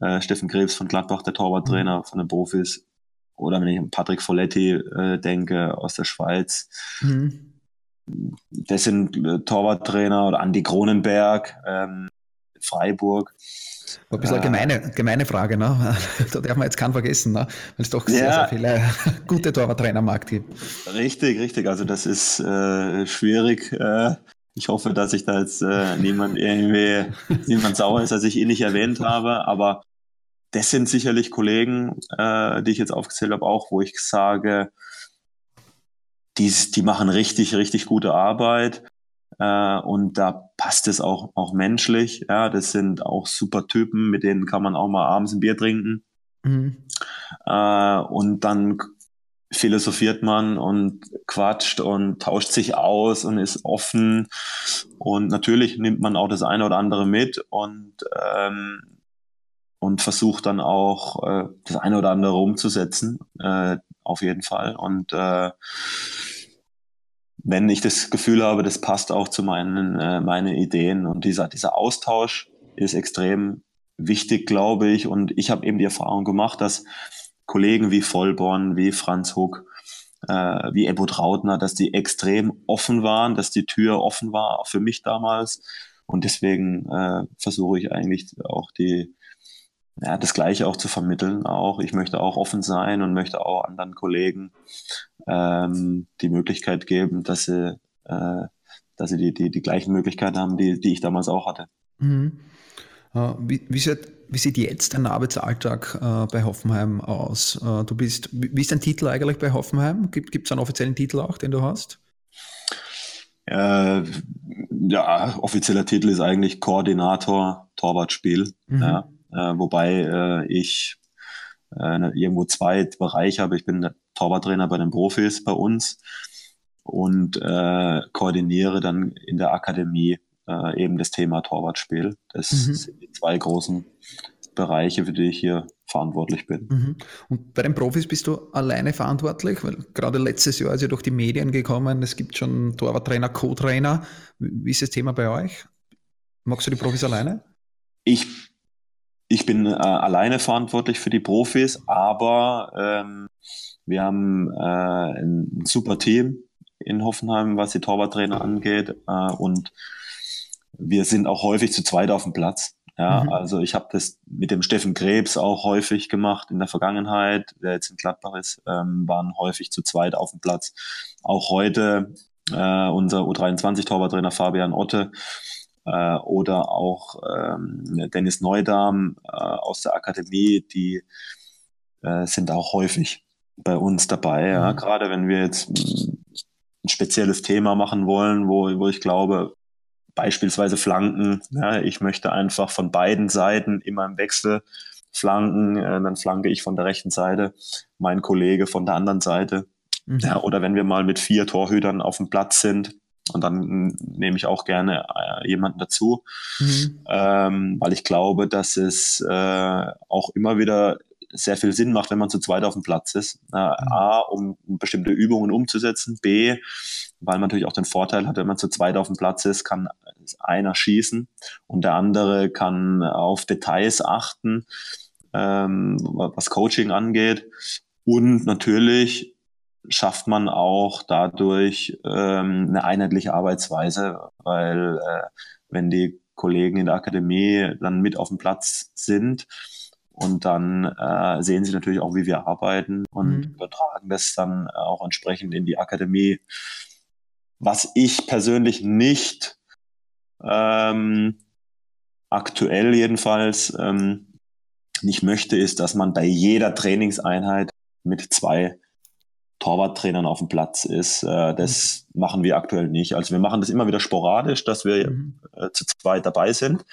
äh, Steffen Krebs von Gladbach, der Torwarttrainer mhm. von den Profis, oder wenn ich an Patrick Folletti äh, denke aus der Schweiz. Mhm. Das sind äh, Torwarttrainer oder Andi Kronenberg, ähm, Freiburg. Ein bisschen eine äh. gemeine, gemeine Frage, ne? (laughs) da darf man jetzt keinen vergessen, ne? weil es doch sehr, ja. sehr viele (laughs) gute Torwarttrainer am Markt gibt. Richtig, richtig. Also das ist äh, schwierig. Äh, ich hoffe, dass ich da jetzt äh, niemand irgendwie, niemand sauer ist, dass ich ihn nicht erwähnt habe, aber das sind sicherlich Kollegen, äh, die ich jetzt aufgezählt habe, auch, wo ich sage, die, die machen richtig, richtig gute Arbeit. Äh, und da passt es auch, auch menschlich. Ja, das sind auch super Typen, mit denen kann man auch mal abends ein Bier trinken. Mhm. Äh, und dann philosophiert man und quatscht und tauscht sich aus und ist offen. Und natürlich nimmt man auch das eine oder andere mit und, ähm, und versucht dann auch äh, das eine oder andere umzusetzen, äh, auf jeden Fall. Und äh, wenn ich das Gefühl habe, das passt auch zu meinen, äh, meinen Ideen. Und dieser, dieser Austausch ist extrem wichtig, glaube ich. Und ich habe eben die Erfahrung gemacht, dass Kollegen wie Vollborn, wie Franz Huck, äh, wie Ebo Trautner, dass die extrem offen waren, dass die Tür offen war, für mich damals. Und deswegen äh, versuche ich eigentlich auch die, ja, das Gleiche auch zu vermitteln. Auch ich möchte auch offen sein und möchte auch anderen Kollegen ähm, die Möglichkeit geben, dass sie, äh, dass sie die, die, die gleichen Möglichkeiten haben, die, die ich damals auch hatte. Mhm. Äh, wie, wie, sieht, wie, sieht, jetzt dein Arbeitsalltag äh, bei Hoffenheim aus? Äh, du bist, wie ist dein Titel eigentlich bei Hoffenheim? Gibt es einen offiziellen Titel auch, den du hast? Äh, ja, offizieller Titel ist eigentlich Koordinator Torwartspiel. Mhm. Ja, wobei äh, ich irgendwo zwei Bereiche habe. Ich bin Torwarttrainer bei den Profis bei uns und äh, koordiniere dann in der Akademie äh, eben das Thema Torwartspiel. Das mhm. sind die zwei großen Bereiche, für die ich hier verantwortlich bin. Mhm. Und bei den Profis bist du alleine verantwortlich? Weil gerade letztes Jahr ist ja durch die Medien gekommen, es gibt schon Torwarttrainer, Co-Trainer. Wie ist das Thema bei euch? Magst du die Profis alleine? Ich, ich bin äh, alleine verantwortlich für die Profis, aber ähm, wir haben äh, ein super Team in Hoffenheim, was die Torwarttrainer angeht. Äh, und wir sind auch häufig zu zweit auf dem Platz. Ja, mhm. also ich habe das mit dem Steffen Krebs auch häufig gemacht in der Vergangenheit, der jetzt in Gladbach ist, ähm, waren häufig zu zweit auf dem Platz. Auch heute äh, unser U23-Torwarttrainer Fabian Otte äh, oder auch ähm, Dennis Neudam äh, aus der Akademie, die äh, sind auch häufig bei uns dabei. Ja. Mhm. Gerade wenn wir jetzt ein spezielles Thema machen wollen, wo, wo ich glaube, beispielsweise Flanken, ja, ich möchte einfach von beiden Seiten immer im Wechsel flanken, äh, dann flanke ich von der rechten Seite, mein Kollege von der anderen Seite. Mhm. Ja, oder wenn wir mal mit vier Torhütern auf dem Platz sind, und dann nehme ich auch gerne äh, jemanden dazu, mhm. ähm, weil ich glaube, dass es äh, auch immer wieder sehr viel Sinn macht, wenn man zu zweit auf dem Platz ist. Äh, A, um bestimmte Übungen umzusetzen. B, weil man natürlich auch den Vorteil hat, wenn man zu zweit auf dem Platz ist, kann einer schießen und der andere kann auf Details achten, ähm, was Coaching angeht. Und natürlich schafft man auch dadurch ähm, eine einheitliche Arbeitsweise, weil äh, wenn die Kollegen in der Akademie dann mit auf dem Platz sind, Und dann äh, sehen sie natürlich auch, wie wir arbeiten und mhm. übertragen das dann auch entsprechend in die Akademie. Was ich persönlich nicht ähm, aktuell jedenfalls ähm, nicht möchte, ist, dass man bei jeder Trainingseinheit mit zwei Torwarttrainern auf dem Platz ist. Äh, das mhm. machen wir aktuell nicht. Also wir machen das immer wieder sporadisch, dass wir mhm. äh, zu zweit dabei sind,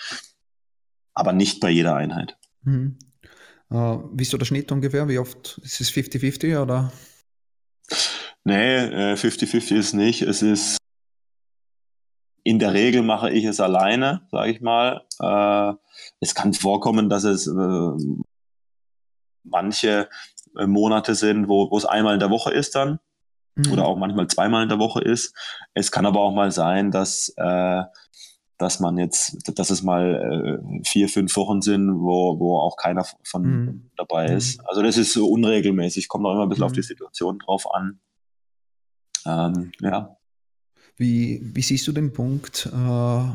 aber nicht bei jeder Einheit. Mhm. Äh, wie ist so der Schnitt ungefähr? Wie oft ist es 50-50 oder? Nee, 50-50 äh, ist nicht. Es ist in der Regel mache ich es alleine, sage ich mal. Äh, es kann vorkommen, dass es äh, manche Monate sind, wo, wo es einmal in der Woche ist dann mhm. oder auch manchmal zweimal in der Woche ist. Es kann aber auch mal sein, dass, äh, dass man jetzt, dass es mal äh, vier, fünf Wochen sind, wo, wo auch keiner von mhm. dabei ist. Mhm. Also das ist so unregelmäßig, kommt auch immer ein bisschen auf die mhm. Situation drauf an. Ähm, ja. Wie, wie siehst du den Punkt äh, äh,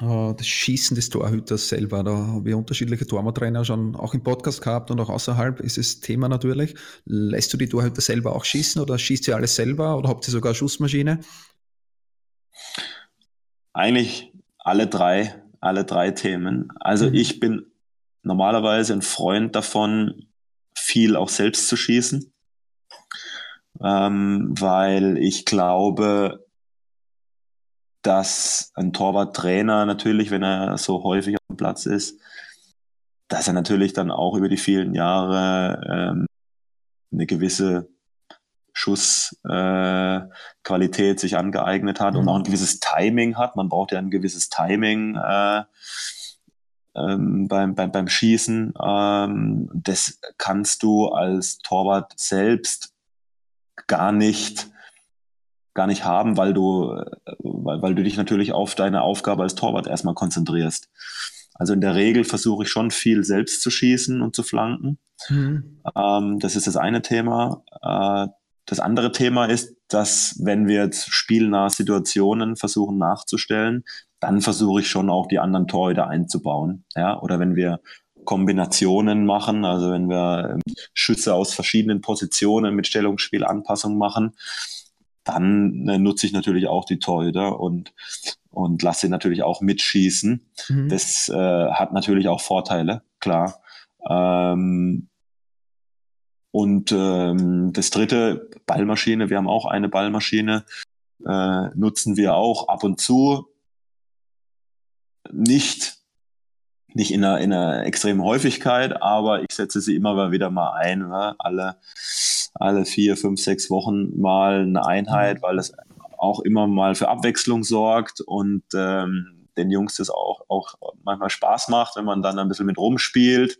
das Schießen des Torhüters selber? Da haben wir unterschiedliche Torwarttrainer schon auch im Podcast gehabt und auch außerhalb ist es Thema natürlich. Lässt du die Torhüter selber auch schießen oder schießt ihr alles selber oder habt ihr sogar eine Schussmaschine? Eigentlich alle drei, alle drei Themen. Also mhm. ich bin normalerweise ein Freund davon, viel auch selbst zu schießen, ähm, weil ich glaube, dass ein Torwarttrainer natürlich, wenn er so häufig auf dem Platz ist, dass er natürlich dann auch über die vielen Jahre ähm, eine gewisse Schussqualität äh, sich angeeignet hat mhm. und auch ein gewisses Timing hat. Man braucht ja ein gewisses Timing äh, ähm, beim, beim, beim Schießen. Ähm, das kannst du als Torwart selbst gar nicht gar nicht haben, weil du, weil, weil du dich natürlich auf deine Aufgabe als Torwart erstmal konzentrierst. Also in der Regel versuche ich schon viel selbst zu schießen und zu flanken. Mhm. Ähm, das ist das eine Thema. Äh, das andere Thema ist, dass wenn wir jetzt spielnahe Situationen versuchen nachzustellen, dann versuche ich schon auch die anderen Torhüter einzubauen. Ja? Oder wenn wir Kombinationen machen, also wenn wir ähm, Schütze aus verschiedenen Positionen mit Stellungsspielanpassung machen, dann äh, nutze ich natürlich auch die Torhüter und, und lasse sie natürlich auch mitschießen. Mhm. Das äh, hat natürlich auch Vorteile, klar. Ähm, und ähm, das dritte, Ballmaschine, wir haben auch eine Ballmaschine, äh, nutzen wir auch ab und zu. Nicht, nicht in einer, in einer extremen Häufigkeit, aber ich setze sie immer wieder mal ein, ne? alle alle vier, fünf, sechs Wochen mal eine Einheit, mhm. weil es auch immer mal für Abwechslung sorgt und ähm, den Jungs das auch, auch manchmal Spaß macht, wenn man dann ein bisschen mit rumspielt.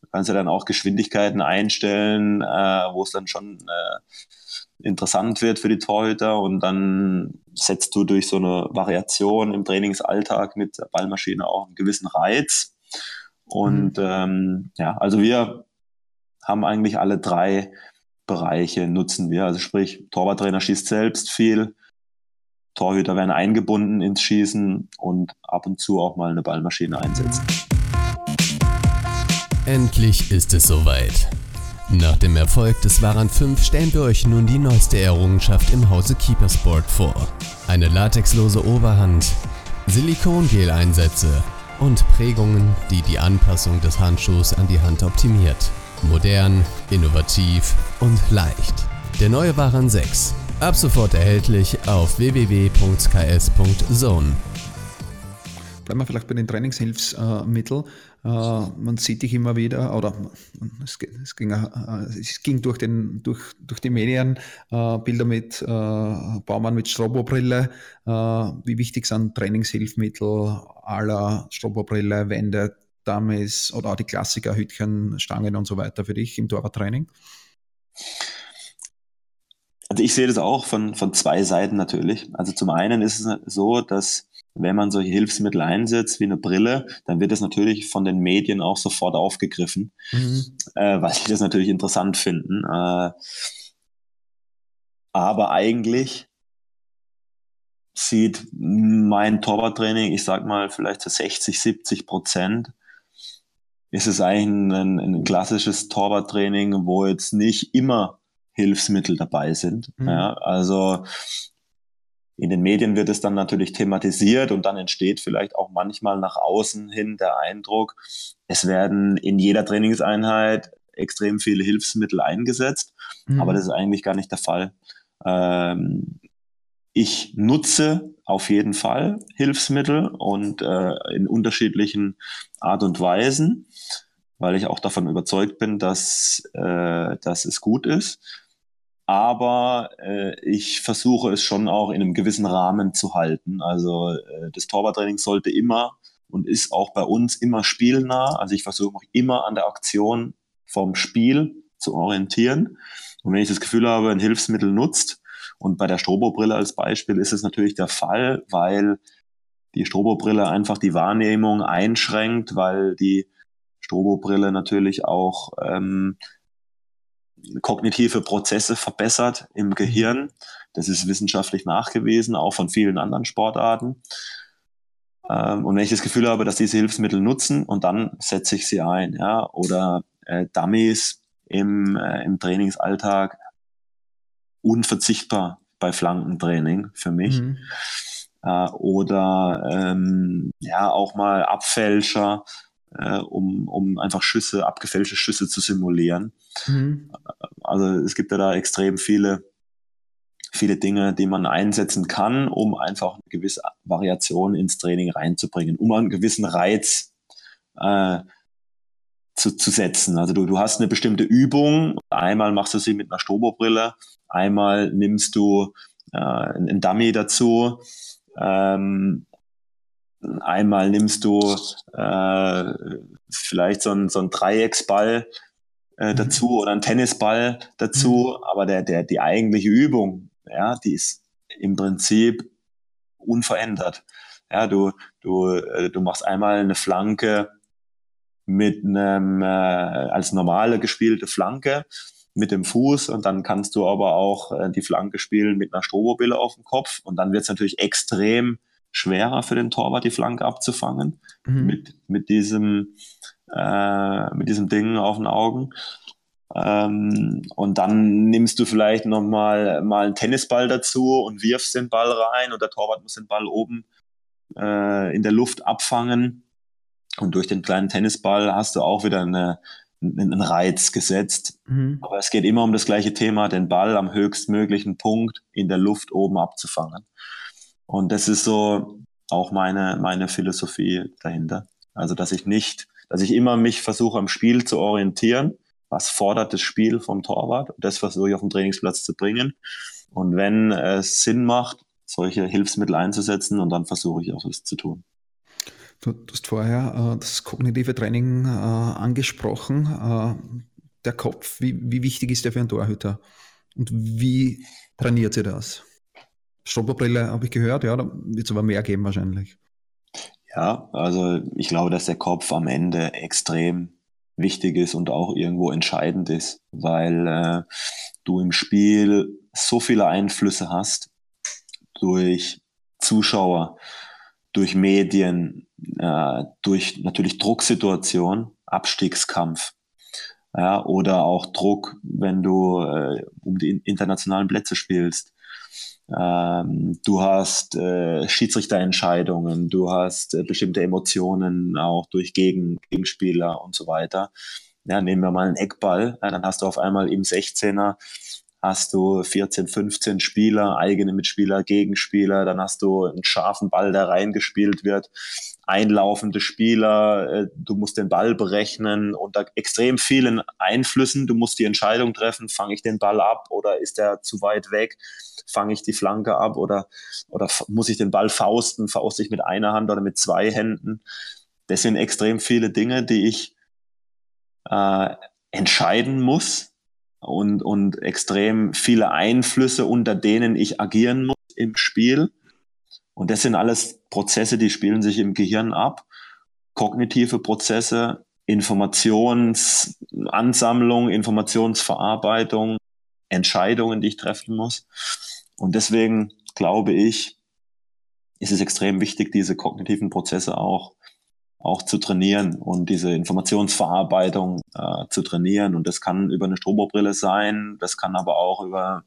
Du kannst ja dann auch Geschwindigkeiten einstellen, äh, wo es dann schon äh, interessant wird für die Torhüter und dann setzt du durch so eine Variation im Trainingsalltag mit der Ballmaschine auch einen gewissen Reiz. Und mhm. ähm, ja, also wir haben eigentlich alle drei Bereiche nutzen wir. Also sprich, Torwarttrainer schießt selbst viel, Torhüter werden eingebunden ins Schießen und ab und zu auch mal eine Ballmaschine einsetzen. Endlich ist es soweit. Nach dem Erfolg des Waran 5 stellen wir euch nun die neueste Errungenschaft im Hause Keepersport vor. Eine latexlose Oberhand, Silikongel-Einsätze und Prägungen, die die Anpassung des Handschuhs an die Hand optimiert. Modern, innovativ und leicht. Der neue Waran 6. Ab sofort erhältlich auf www.ks.zone. Bleiben wir vielleicht bei den Trainingshilfsmitteln. Äh, man sieht dich immer wieder, oder es, ging, äh, es ging, durch, den, durch, durch die Medien äh, Bilder mit Baumann mit Strobobrille. wie wichtig sind Trainingshilfsmittel aller Strobobrille, Wände, Dummies oder auch die Klassiker, Hütchen, Stangen und so weiter für dich im Torwarttraining? Also ich sehe das auch von, von zwei Seiten natürlich. Also zum einen ist es so, dass wenn man solche Hilfsmittel einsetzt wie eine Brille, dann wird das natürlich von den Medien auch sofort aufgegriffen, mhm. äh, weil sie das natürlich interessant finden. Äh, aber eigentlich sieht mein Torwarttraining, ich sag mal vielleicht zu 60, 70 Prozent ist es eigentlich ein, ein klassisches Torwarttraining, wo jetzt nicht immer Hilfsmittel dabei sind. Mhm. Ja, also in den Medien wird es dann natürlich thematisiert und dann entsteht vielleicht auch manchmal nach außen hin der Eindruck, es werden in jeder Trainingseinheit extrem viele Hilfsmittel eingesetzt, mhm. aber das ist eigentlich gar nicht der Fall. Ähm, ich nutze auf jeden Fall Hilfsmittel und äh, in unterschiedlichen Art und Weisen, weil ich auch davon überzeugt bin, dass, äh, dass es gut ist. Aber äh, ich versuche es schon auch in einem gewissen Rahmen zu halten. Also äh, das Torwarttraining sollte immer und ist auch bei uns immer spielnah. Also ich versuche mich immer an der Aktion vom Spiel zu orientieren. Und wenn ich das Gefühl habe, ein Hilfsmittel nutzt, und bei der Strobobrille als Beispiel ist es natürlich der Fall, weil die Strobobrille einfach die Wahrnehmung einschränkt, weil die Strobobrille natürlich auch ähm, kognitive Prozesse verbessert im Gehirn. Das ist wissenschaftlich nachgewiesen, auch von vielen anderen Sportarten. Ähm, und wenn ich das Gefühl habe, dass diese Hilfsmittel nutzen, und dann setze ich sie ein, ja, oder äh, Dummies im, äh, im Trainingsalltag unverzichtbar bei Flankentraining für mich. Mhm. Äh, oder ähm, ja, auch mal Abfälscher, äh, um, um einfach Schüsse, abgefälschte Schüsse zu simulieren. Mhm. Also es gibt ja da extrem viele, viele Dinge, die man einsetzen kann, um einfach eine gewisse Variation ins Training reinzubringen, um einen gewissen Reiz äh, zu, zu setzen. Also du, du hast eine bestimmte Übung, einmal machst du sie mit einer Strobobrille, einmal nimmst du äh, einen Dummy dazu, ähm, einmal nimmst du äh, vielleicht so einen, so einen Dreiecksball äh, mhm. dazu oder einen Tennisball dazu, mhm. aber der, der, die eigentliche Übung, ja, die ist im Prinzip unverändert. Ja, du, du, äh, du machst einmal eine Flanke mit einem äh, als normale gespielte Flanke mit dem Fuß und dann kannst du aber auch äh, die Flanke spielen mit einer Strobobille auf dem Kopf und dann wird es natürlich extrem schwerer für den Torwart die Flanke abzufangen mhm. mit, mit diesem äh, mit diesem Ding auf den Augen. Ähm, und dann nimmst du vielleicht nochmal mal einen Tennisball dazu und wirfst den Ball rein und der Torwart muss den Ball oben äh, in der Luft abfangen und durch den kleinen Tennisball hast du auch wieder eine, einen Reiz gesetzt. Mhm. Aber es geht immer um das gleiche Thema, den Ball am höchstmöglichen Punkt in der Luft oben abzufangen. Und das ist so auch meine, meine Philosophie dahinter. Also, dass ich nicht, dass ich immer mich versuche, am Spiel zu orientieren. Was fordert das Spiel vom Torwart? Das versuche ich auf dem Trainingsplatz zu bringen. Und wenn es Sinn macht, solche Hilfsmittel einzusetzen, und dann versuche ich auch das zu tun. Du, du hast vorher äh, das kognitive Training äh, angesprochen. Äh, der Kopf, wie, wie, wichtig ist der für einen Torhüter? Und wie trainiert sie das? Strobobrille habe ich gehört, ja, da wird es aber mehr geben wahrscheinlich. Ja, also ich glaube, dass der Kopf am Ende extrem wichtig ist und auch irgendwo entscheidend ist, weil äh, du im Spiel so viele Einflüsse hast durch Zuschauer, durch Medien, äh, durch natürlich Drucksituation, Abstiegskampf. Ja, oder auch Druck, wenn du äh, um die internationalen Plätze spielst. Ähm, du hast äh, Schiedsrichterentscheidungen, du hast äh, bestimmte Emotionen auch durch Gegen Gegenspieler und so weiter. Ja, nehmen wir mal einen Eckball, ja, dann hast du auf einmal im 16er hast du 14, 15 Spieler, eigene Mitspieler, Gegenspieler, dann hast du einen scharfen Ball, der reingespielt wird, einlaufende Spieler, äh, du musst den Ball berechnen unter extrem vielen Einflüssen, du musst die Entscheidung treffen, fange ich den Ball ab oder ist er zu weit weg, fange ich die Flanke ab oder, oder muss ich den Ball fausten, fauste ich mit einer Hand oder mit zwei Händen. Das sind extrem viele Dinge, die ich äh, entscheiden muss und, und extrem viele Einflüsse, unter denen ich agieren muss im Spiel. Und das sind alles Prozesse, die spielen sich im Gehirn ab. Kognitive Prozesse, Informationsansammlung, Informationsverarbeitung, Entscheidungen, die ich treffen muss. Und deswegen glaube ich, ist es extrem wichtig, diese kognitiven Prozesse auch auch zu trainieren und diese Informationsverarbeitung äh, zu trainieren. Und das kann über eine Strobobrille sein, das kann aber auch über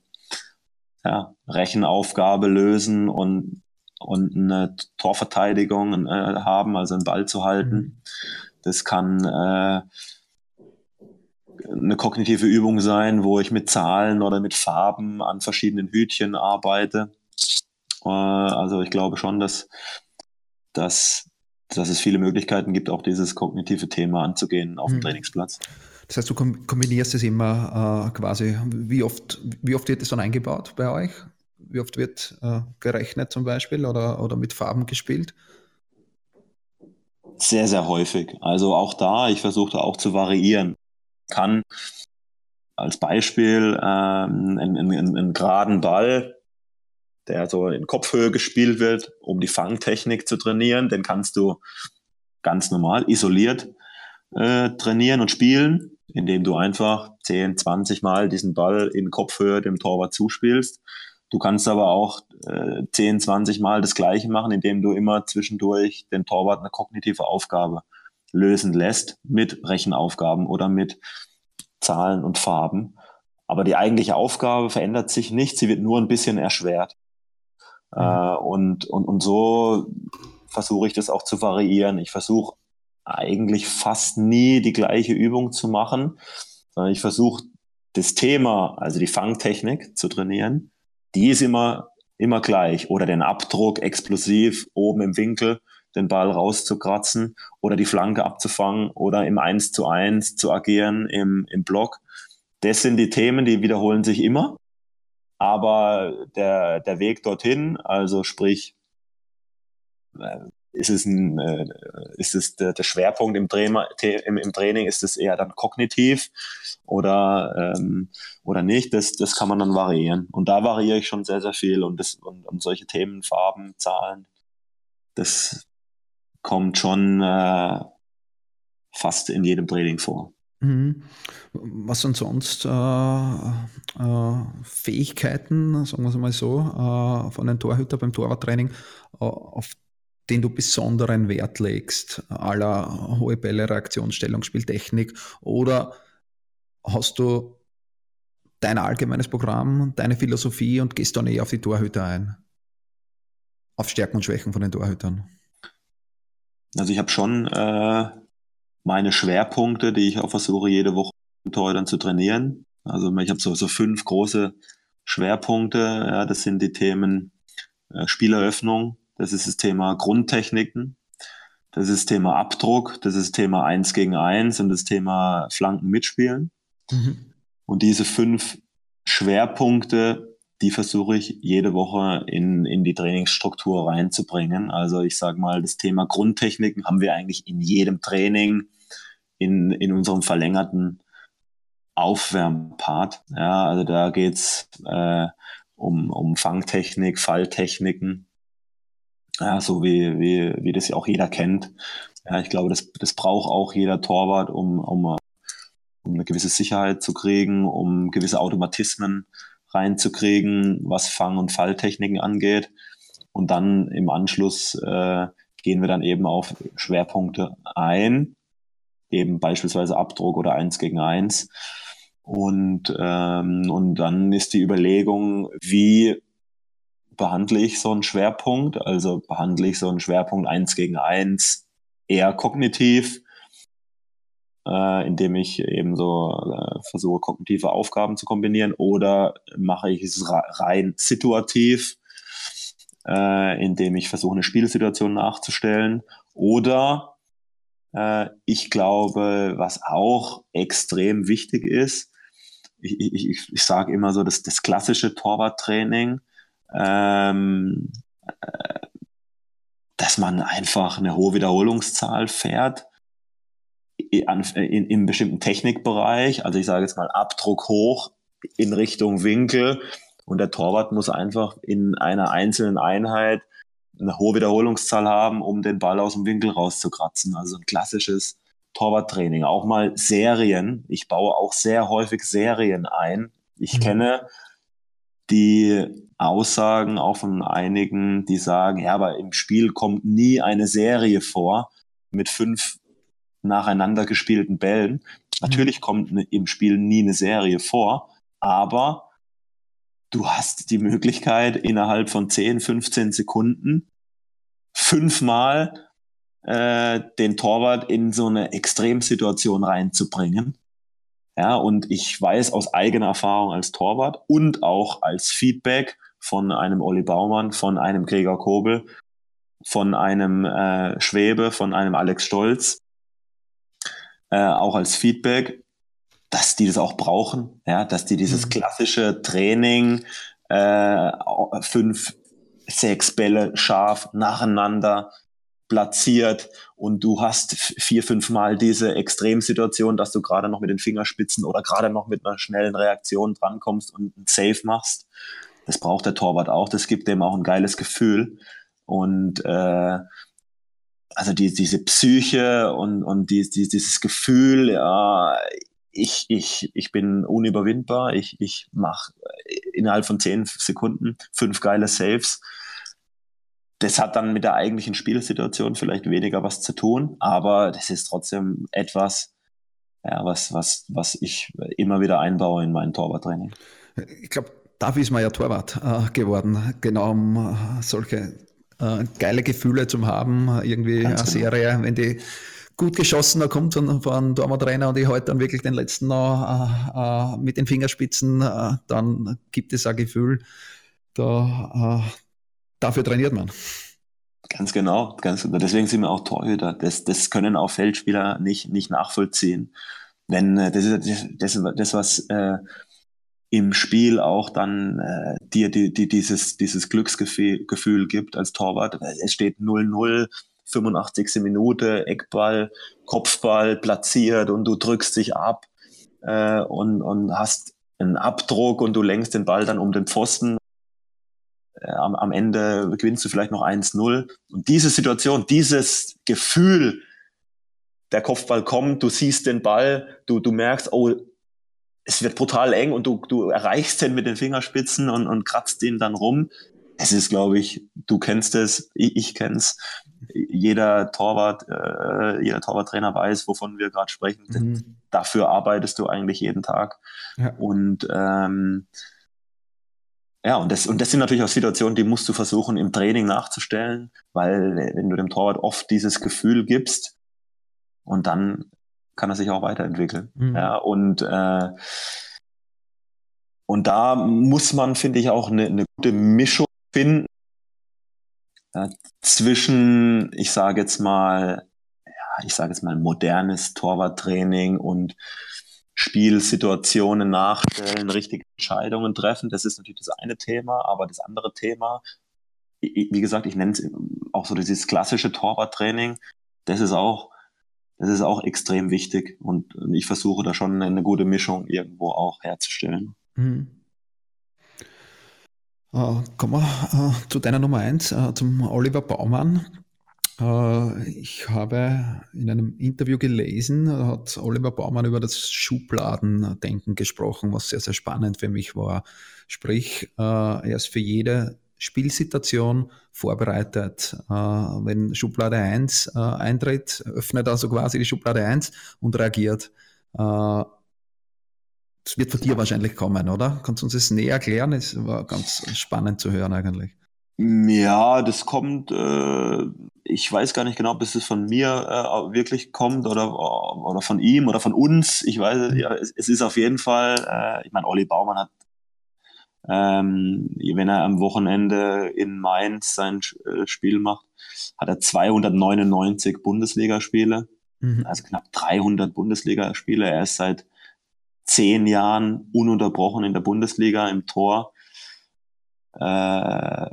ja, Rechenaufgabe lösen und, und eine Torverteidigung äh, haben, also einen Ball zu halten. Mhm. Das kann äh, eine kognitive Übung sein, wo ich mit Zahlen oder mit Farben an verschiedenen Hütchen arbeite. Äh, also ich glaube schon, dass, dass, dass es viele Möglichkeiten gibt, auch dieses kognitive Thema anzugehen auf dem mhm. Trainingsplatz. Das heißt, du kombinierst es immer äh, quasi, wie oft, wie oft wird es dann eingebaut bei euch? Wie oft wird äh, gerechnet zum Beispiel oder, oder mit Farben gespielt? Sehr, sehr häufig. Also auch da, ich versuche auch zu variieren. Kann als Beispiel ähm, einen, geraden Ball, der so in Kopfhöhe gespielt wird, um die Fangtechnik zu trainieren, den kannst du ganz normal isoliert äh, trainieren und spielen, indem du einfach 10, 20 Mal diesen Ball in Kopfhöhe dem Torwart zuspielst. Du kannst aber auch äh, 10, 20 Mal das Gleiche machen, indem du immer zwischendurch den Torwart eine kognitive Aufgabe lösen lässt mit Rechenaufgaben oder mit Zahlen und Farben. Aber die eigentliche Aufgabe verändert sich nicht, sie wird nur ein bisschen erschwert. Mhm. Äh, und, und, und so versuche ich das auch zu variieren. Ich versuche eigentlich fast nie die gleiche Übung zu machen, sondern ich versuche das Thema, also die Fangtechnik zu trainieren, die ist immer, immer gleich. Oder den Abdruck explosiv oben im Winkel, den Ball rauszukratzen oder die Flanke abzufangen oder im 1 zu 1 zu agieren im, im Block. Das sind die Themen, die wiederholen sich immer. Aber der, der Weg dorthin, also sprich, äh, ist es, ein, äh, ist es der, der Schwerpunkt im, Trainer, im, im, Training, ist es eher dann kognitiv oder, ähm, oder nicht, das, das kann man dann variieren. Und da variiere ich schon sehr, sehr viel und, das, und, und solche Themen, Farben, Zahlen, das kommt schon äh, fast in jedem Training vor. Mhm. Was sind sonst äh, äh, Fähigkeiten, sagen wir es mal so, äh, von einem Torhüter beim Torwarttraining, äh, auf den du besonderen Wert legst, aller hohe Bälle, Reaktionsstellung, Spieltechnik? Oder hast du dein allgemeines Programm, deine Philosophie und gehst dann eher auf die Torhüter ein? Auf Stärken und Schwächen von den Torhütern? Also ich habe schon äh, meine Schwerpunkte, die ich auch versuche, jede Woche mit Torhütern zu trainieren. Also ich habe so, so fünf große Schwerpunkte. Ja, das sind die Themen äh, Spieleröffnung, das ist das Thema Grundtechniken. Das ist das Thema Abdruck. Das ist das Thema Eins gegen Eins und das Thema Flanken mitspielen. Mhm. Und diese fünf Schwerpunkte, die versuche ich jede Woche in, in die Trainingsstruktur reinzubringen. Also ich sage mal, das Thema Grundtechniken haben wir eigentlich in jedem Training in, in unserem verlängerten Aufwärmpart. Ja, also da geht's äh, um, um Fangtechnik, Falltechniken, ja, so wie, wie, wie das ja auch jeder kennt. Ja, ich glaube, das, das braucht auch jeder Torwart, um, um, um eine gewisse Sicherheit zu kriegen, um gewisse Automatismen reinzukriegen, was Fang- und Falltechniken angeht. Und dann im Anschluss äh, gehen wir dann eben auf Schwerpunkte ein, eben beispielsweise Abdruck oder eins gegen eins. Und, ähm, und dann ist die Überlegung, wie behandle ich so einen Schwerpunkt, also behandle ich so einen Schwerpunkt eins gegen eins eher kognitiv, äh, indem ich eben so äh, versuche, kognitive Aufgaben zu kombinieren, oder mache ich es rein situativ, äh, indem ich versuche, eine Spielsituation nachzustellen, oder äh, ich glaube, was auch extrem wichtig ist, ich, ich, ich, sage immer so, dass das klassische Torwarttraining, ähm, äh, dass man einfach eine hohe Wiederholungszahl fährt in, in, im bestimmten Technikbereich. Also ich sage jetzt mal Abdruck hoch in Richtung Winkel und der Torwart muss einfach in einer einzelnen Einheit eine hohe Wiederholungszahl haben, um den Ball aus dem Winkel rauszukratzen. Also ein klassisches Torwarttraining. Auch mal Serien. Ich baue auch sehr häufig Serien ein. Ich mhm. kenne die Aussagen auch von einigen, die sagen, ja, aber im Spiel kommt nie eine Serie vor. mit fünf nacheinander gespielten Bällen. Natürlich kommt ne, im Spiel nie eine Serie vor, aber du hast die Möglichkeit, innerhalb von 10, 15 Sekunden fünfmal äh, den Torwart in so eine Extremsituation reinzubringen. Ja, und ich weiß aus eigener Erfahrung als Torwart und auch als Feedback von einem Olli Baumann, von einem Gregor Kobel, von einem äh, Schwebe, von einem Alex Stolz, äh, auch als Feedback, dass die das auch brauchen, ja, dass die dieses mhm. klassische Training, äh, fünf, sechs Bälle scharf nacheinander platziert und du hast vier, fünf Mal diese Extremsituation, dass du gerade noch mit den Fingerspitzen oder gerade noch mit einer schnellen Reaktion drankommst und ein Safe machst. Das braucht der Torwart auch. Das gibt dem auch ein geiles Gefühl. Und äh, also die, diese Psyche und, und die, die, dieses Gefühl, ja, ich, ich, ich bin unüberwindbar, ich, ich mache innerhalb von zehn Sekunden fünf geile Saves. Das hat dann mit der eigentlichen Spielsituation vielleicht weniger was zu tun, aber das ist trotzdem etwas, ja, was, was, was ich immer wieder einbaue in mein Torwarttraining. Ich glaube, dafür ist man ja Torwart äh, geworden, genau um äh, solche äh, geile Gefühle zu haben, irgendwie Ganz eine genau. Serie, wenn die gut geschossen da kommt von, von Dortmund-Trainer und ich halte dann wirklich den letzten noch äh, äh, mit den Fingerspitzen, äh, dann gibt es ein Gefühl, da, dafür trainiert man. Ganz genau, ganz genau. Deswegen sind wir auch Torhüter. Das, das können auch Feldspieler nicht, nicht nachvollziehen. Wenn äh, das ist das, das was äh, im Spiel auch dann äh, dir die, die, dieses, dieses Glücksgefühl Gefühl gibt als Torwart. Es steht 0-0, 85. Minute, Eckball, Kopfball platziert und du drückst dich ab äh, und, und hast einen Abdruck und du lenkst den Ball dann um den Pfosten. Am, am Ende gewinnst du vielleicht noch 1-0. Und diese Situation, dieses Gefühl, der Kopfball kommt, du siehst den Ball, du, du merkst, oh, es wird brutal eng und du, du erreichst den mit den Fingerspitzen und, und kratzt den dann rum. Es ist, glaube ich, du kennst es, ich, ich kenne es. Jeder Torwart, äh, jeder Torwarttrainer weiß, wovon wir gerade sprechen. Mhm. Dafür arbeitest du eigentlich jeden Tag. Ja. Und ähm, ja, und das, und das sind natürlich auch Situationen, die musst du versuchen im Training nachzustellen, weil wenn du dem Torwart oft dieses Gefühl gibst und dann kann er sich auch weiterentwickeln. Mhm. Ja, und, äh, und da muss man, finde ich, auch eine, eine gute Mischung finden äh, zwischen, ich sage jetzt mal, ja, ich sage jetzt mal modernes Torwarttraining und Spielsituationen nachstellen, richtige Entscheidungen treffen. Das ist natürlich das eine Thema, aber das andere Thema, wie gesagt, ich nenne es auch so dieses klassische Torwarttraining, das ist auch das ist auch extrem wichtig und ich versuche da schon eine gute Mischung irgendwo auch herzustellen. Mhm. Äh, kommen wir äh, zu deiner Nummer eins, äh, zum Oliver Baumann. Äh, ich habe in einem Interview gelesen, hat Oliver Baumann über das Schubladendenken gesprochen, was sehr, sehr spannend für mich war. Sprich, äh, er ist für jede Spielsituation vorbereitet. Äh, wenn Schublade 1 äh, eintritt, öffnet also quasi die Schublade 1 und reagiert. Das wird von dir wahrscheinlich kommen, oder? Kannst du uns das näher erklären? Es war ganz spannend zu hören eigentlich. Ja, das kommt, äh, ich weiß gar nicht genau, bis es von mir äh, wirklich kommt oder, oder von ihm oder von uns. Ich weiß, mhm. ja, es, es ist auf jeden Fall, äh, ich meine, Olli Baumann hat ähm, wenn er am Wochenende in Mainz sein äh, Spiel macht, hat er 299 Bundesligaspiele, mhm. also knapp 300 Bundesligaspiele. Er ist seit zehn Jahren ununterbrochen in der Bundesliga im Tor. Äh,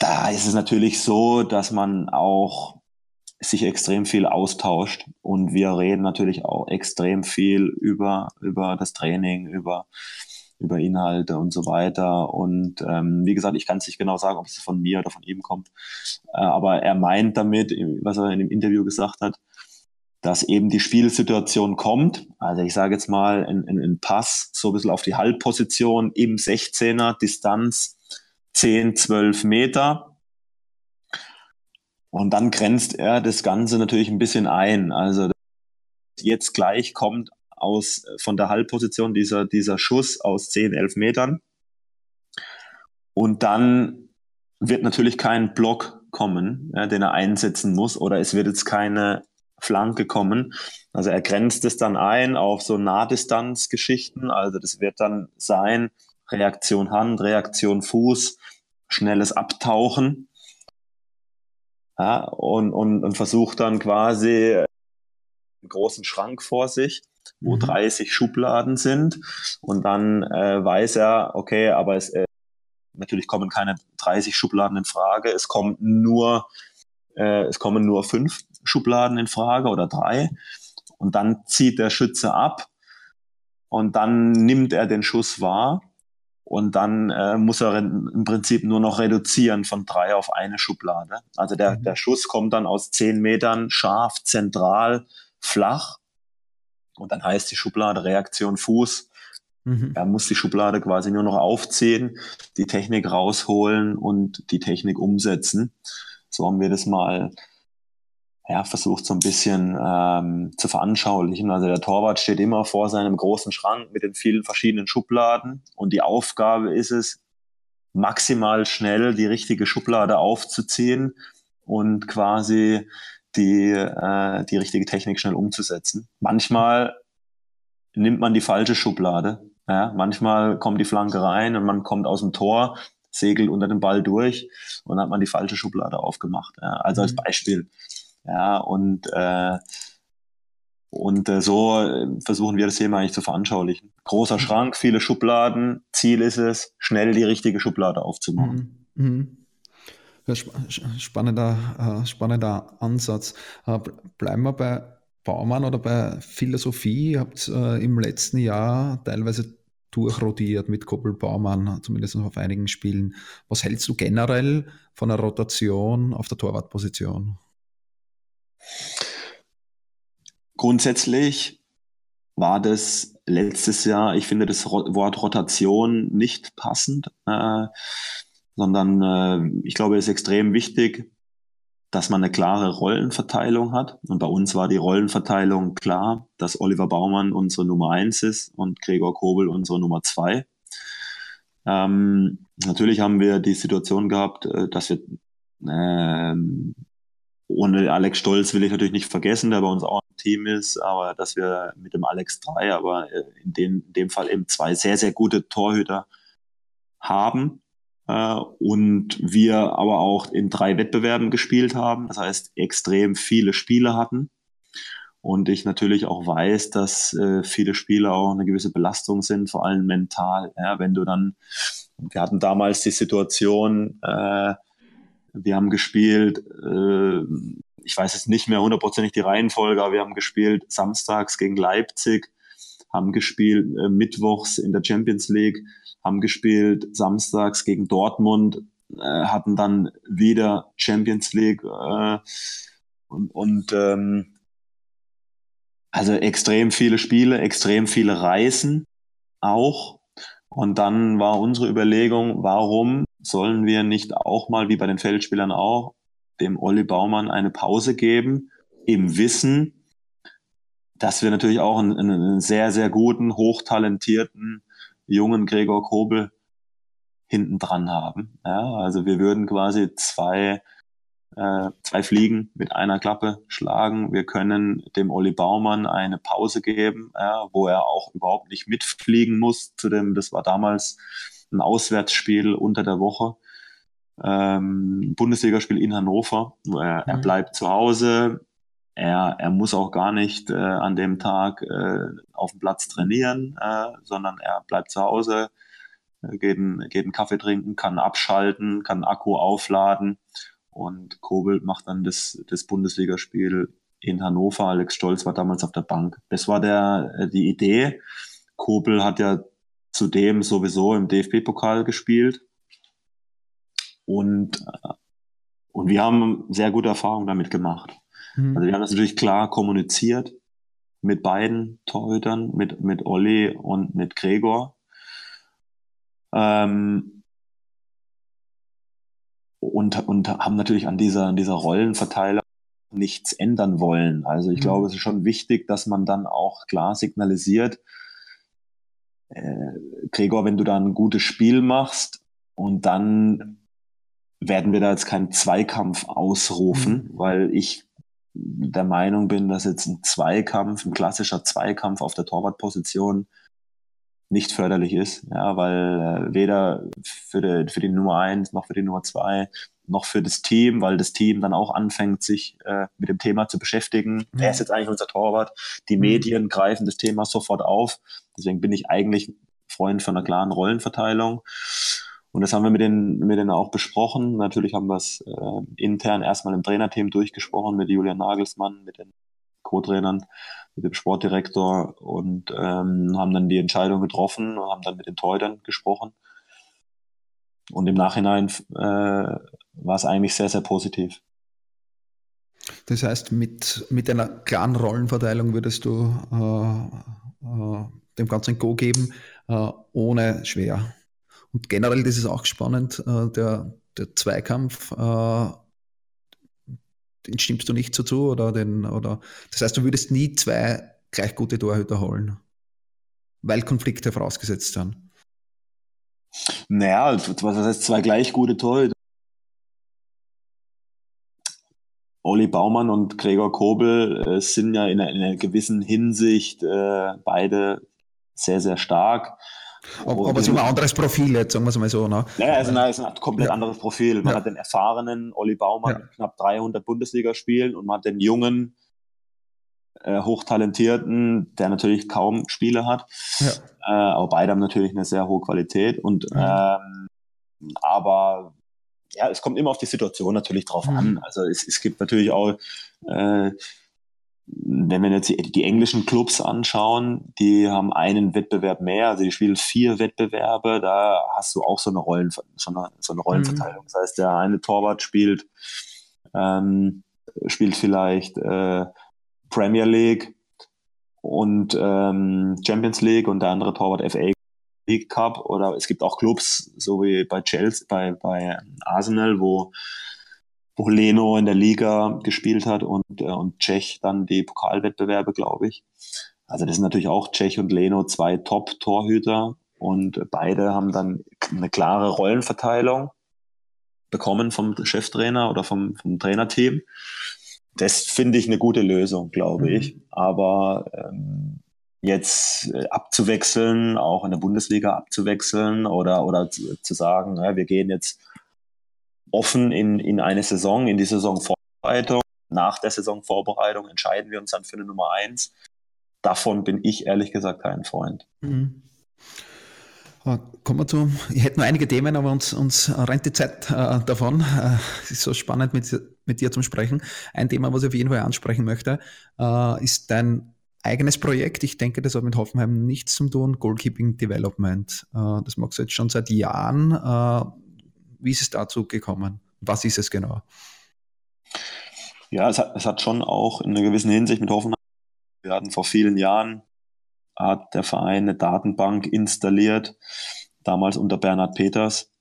da ist es natürlich so, dass man auch sich extrem viel austauscht und wir reden natürlich auch extrem viel über, über das Training, über über Inhalte und so weiter. Und ähm, wie gesagt, ich kann es nicht genau sagen, ob es von mir oder von ihm kommt. Äh, aber er meint damit, was er in dem Interview gesagt hat, dass eben die Spielsituation kommt. Also ich sage jetzt mal ein, ein, ein Pass so ein bisschen auf die Halbposition im 16er, Distanz 10, 12 Meter. Und dann grenzt er das Ganze natürlich ein bisschen ein. Also jetzt gleich kommt aus, von der Halbposition dieser, dieser Schuss aus 10, 11 Metern. Und dann wird natürlich kein Block kommen, ja, den er einsetzen muss, oder es wird jetzt keine Flanke kommen. Also er grenzt es dann ein auf so Nahdistanzgeschichten. Also das wird dann sein Reaktion Hand, Reaktion Fuß, schnelles Abtauchen. Ja, und, und, und versucht dann quasi einen großen Schrank vor sich, wo mhm. 30 Schubladen sind. Und dann äh, weiß er, okay, aber es, äh, natürlich kommen keine 30 Schubladen in Frage. Es kommt nur, äh, es kommen nur fünf Schubladen in Frage oder drei. Und dann zieht der Schütze ab und dann nimmt er den Schuss wahr und dann äh, muss er im Prinzip nur noch reduzieren von drei auf eine Schublade. Also der, mhm. der Schuss kommt dann aus zehn Metern scharf, zentral, flach. Und dann heißt die Schublade Reaktion Fuß. Mhm. Er muss die Schublade quasi nur noch aufziehen, die Technik rausholen und die Technik umsetzen. So haben wir das mal ja, versucht so ein bisschen ähm, zu veranschaulichen. Also der Torwart steht immer vor seinem großen Schrank mit den vielen verschiedenen Schubladen und die Aufgabe ist es, maximal schnell die richtige Schublade aufzuziehen und quasi die, äh, die richtige Technik schnell umzusetzen. Manchmal nimmt man die falsche Schublade. Ja? Manchmal kommt die Flanke rein und man kommt aus dem Tor, segelt unter dem Ball durch und dann hat man die falsche Schublade aufgemacht. Ja? Also als mhm. Beispiel. Ja, und, äh, und äh, so äh, versuchen wir das Thema eigentlich zu veranschaulichen. Großer mhm. Schrank, viele Schubladen. Ziel ist es, schnell die richtige Schublade aufzumachen. Mhm. mhm. Ja, spannender, äh, spannender Ansatz. Äh, bleiben wir bei Baumann oder bei Philosophie. Ihr habt äh, im letzten Jahr teilweise durchrodiert mit Koppel Baumann, zumindest auf einigen Spielen. Was hältst du generell von der Rotation auf der Torwartposition? Grundsätzlich war das letztes Jahr, ich finde das Wort Rotation nicht passend, äh, sondern äh, ich glaube, es ist extrem wichtig, dass man eine klare Rollenverteilung hat. Und bei uns war die Rollenverteilung klar, dass Oliver Baumann unsere Nummer eins ist und Gregor Kobel unsere Nummer zwei. Ähm, natürlich haben wir die Situation gehabt, äh, dass wir ähm, ohne Alex Stolz will ich natürlich nicht vergessen, der bei uns auch im Team ist, aber dass wir mit dem Alex 3, aber äh, in dem, in dem Fall eben zwei sehr, sehr gute Torhüter haben äh, und wir aber auch in drei Wettbewerben gespielt haben, das heißt extrem viele Spiele hatten und ich natürlich auch weiß, dass äh, viele Spiele auch eine gewisse Belastung sind, vor allem mental. Ja, wenn du dann, wir hatten damals die Situation, äh, wir haben gespielt, äh, ich weiß jetzt nicht mehr hundertprozentig die Reihenfolge, aber wir haben gespielt samstags gegen Leipzig, haben gespielt äh, mittwochs in der Champions League, haben gespielt samstags gegen Dortmund, äh, hatten dann wieder Champions League äh, und, und ähm, also extrem viele Spiele, extrem viele Reisen auch. Und dann war unsere Überlegung, warum sollen wir nicht auch mal, wie bei den Feldspielern auch, dem Olli Baumann eine Pause geben, im Wissen, dass wir natürlich auch einen, einen sehr, sehr guten, hochtalentierten, jungen Gregor Kobel hinten dran haben. Ja, also wir würden quasi zwei, äh, zwei Fliegen mit einer Klappe schlagen. Wir können dem Olli Baumann eine Pause geben, ja, wo er auch überhaupt nicht mitfliegen muss. Zu dem, das war damals ein Auswärtsspiel unter der Woche, ähm, Bundesligaspiel in Hannover. Er, mhm. er bleibt zu Hause. Er, er muss auch gar nicht äh, an dem Tag äh, auf dem Platz trainieren, äh, sondern er bleibt zu Hause, äh, geht, einen, geht einen Kaffee trinken, kann abschalten, kann Akku aufladen und Kobel macht dann das, das Bundesligaspiel in Hannover. Alex Stolz war damals auf der Bank. Das war der, äh, die Idee. Kobel hat ja zudem sowieso im DFB-Pokal gespielt. Und, äh, und wir haben sehr gute Erfahrungen damit gemacht. Mhm. Also wir haben das natürlich klar kommuniziert mit beiden Torhütern, mit, mit Olli und mit Gregor. Ähm, und, und haben natürlich an dieser, an dieser Rollenverteilung nichts ändern wollen. Also ich mhm. glaube, es ist schon wichtig, dass man dann auch klar signalisiert, äh, Gregor, wenn du da ein gutes Spiel machst und dann werden wir da jetzt keinen Zweikampf ausrufen, mhm. weil ich der Meinung bin, dass jetzt ein Zweikampf, ein klassischer Zweikampf auf der Torwartposition nicht förderlich ist, ja, weil äh, weder für die, für die Nummer eins noch für die Nummer zwei noch für das Team, weil das Team dann auch anfängt, sich äh, mit dem Thema zu beschäftigen. Mhm. Wer ist jetzt eigentlich unser Torwart? Die mhm. Medien greifen das Thema sofort auf. Deswegen bin ich eigentlich Freund von einer klaren Rollenverteilung. Und das haben wir mit denen, mit denen auch besprochen. Natürlich haben wir es äh, intern erstmal im Trainerteam durchgesprochen mit Julian Nagelsmann, mit den Co-Trainern, mit dem Sportdirektor und ähm, haben dann die Entscheidung getroffen und haben dann mit den Torhütern gesprochen. Und im Nachhinein äh, war es eigentlich sehr, sehr positiv. Das heißt, mit, mit einer klaren Rollenverteilung würdest du äh, äh, dem Ganzen Go geben, äh, ohne schwer. Und generell, das ist auch spannend, äh, der, der Zweikampf, äh, den stimmst du nicht so zu oder den, oder das heißt, du würdest nie zwei gleich gute Torhüter holen, weil Konflikte vorausgesetzt sind. Naja, was heißt zwei gleich gute Torhüter? Olli Baumann und Gregor Kobel äh, sind ja in einer, in einer gewissen Hinsicht äh, beide sehr, sehr stark. Aber, aber so ein anderes Profil jetzt, sagen wir es mal so. Ne? Ja, also es ist ein komplett ja. anderes Profil. Man ja. hat den erfahrenen Olli Baumann ja. knapp 300 Bundesligaspielen und man hat den jungen, äh, hochtalentierten, der natürlich kaum Spiele hat. Äh, aber beide haben natürlich eine sehr hohe Qualität. Und ähm, aber ja, es kommt immer auf die Situation natürlich drauf mhm. an. Also es, es gibt natürlich auch äh, wenn wir jetzt die, die, englischen Clubs anschauen, die haben einen Wettbewerb mehr, also die spielen vier Wettbewerbe, da hast du auch so eine, Rollen, so eine, so eine Rollenverteilung. Mhm. Das heißt, der eine Torwart spielt, ähm, spielt vielleicht äh, Premier League und ähm, Champions League und der andere Torwart FA League Cup oder es gibt auch Clubs, so wie bei Chelsea, bei, bei Arsenal, wo wo Leno in der Liga gespielt hat und, äh, und Tschech dann die Pokalwettbewerbe, glaube ich. Also das sind natürlich auch Tschech und Leno zwei Top-Torhüter und beide haben dann eine klare Rollenverteilung bekommen vom Cheftrainer oder vom, vom Trainerteam. Das finde ich eine gute Lösung, glaube mhm. ich. Aber ähm, jetzt äh, abzuwechseln, auch in der Bundesliga abzuwechseln oder, oder zu, zu sagen, ja, wir gehen jetzt offen in, in eine Saison, in die Saisonvorbereitung. Nach der Saisonvorbereitung entscheiden wir uns dann für eine Nummer eins. Davon bin ich ehrlich gesagt kein Freund. Mhm. Kommen wir zu, ich hätte noch einige Themen, aber uns, uns rennt die Zeit äh, davon. Äh, es ist so spannend, mit, mit dir zu sprechen. Ein Thema, was ich auf jeden Fall ansprechen möchte, äh, ist dein eigenes Projekt. Ich denke, das hat mit Hoffenheim nichts zu tun. Goalkeeping Development. Äh, das magst du jetzt schon seit Jahren. Äh, wie ist es dazu gekommen? Was ist es genau? Ja, es hat, es hat schon auch in einer gewissen Hinsicht mit Hoffenheim. Wir hatten vor vielen Jahren, hat der Verein eine Datenbank installiert, damals unter Bernhard Peters,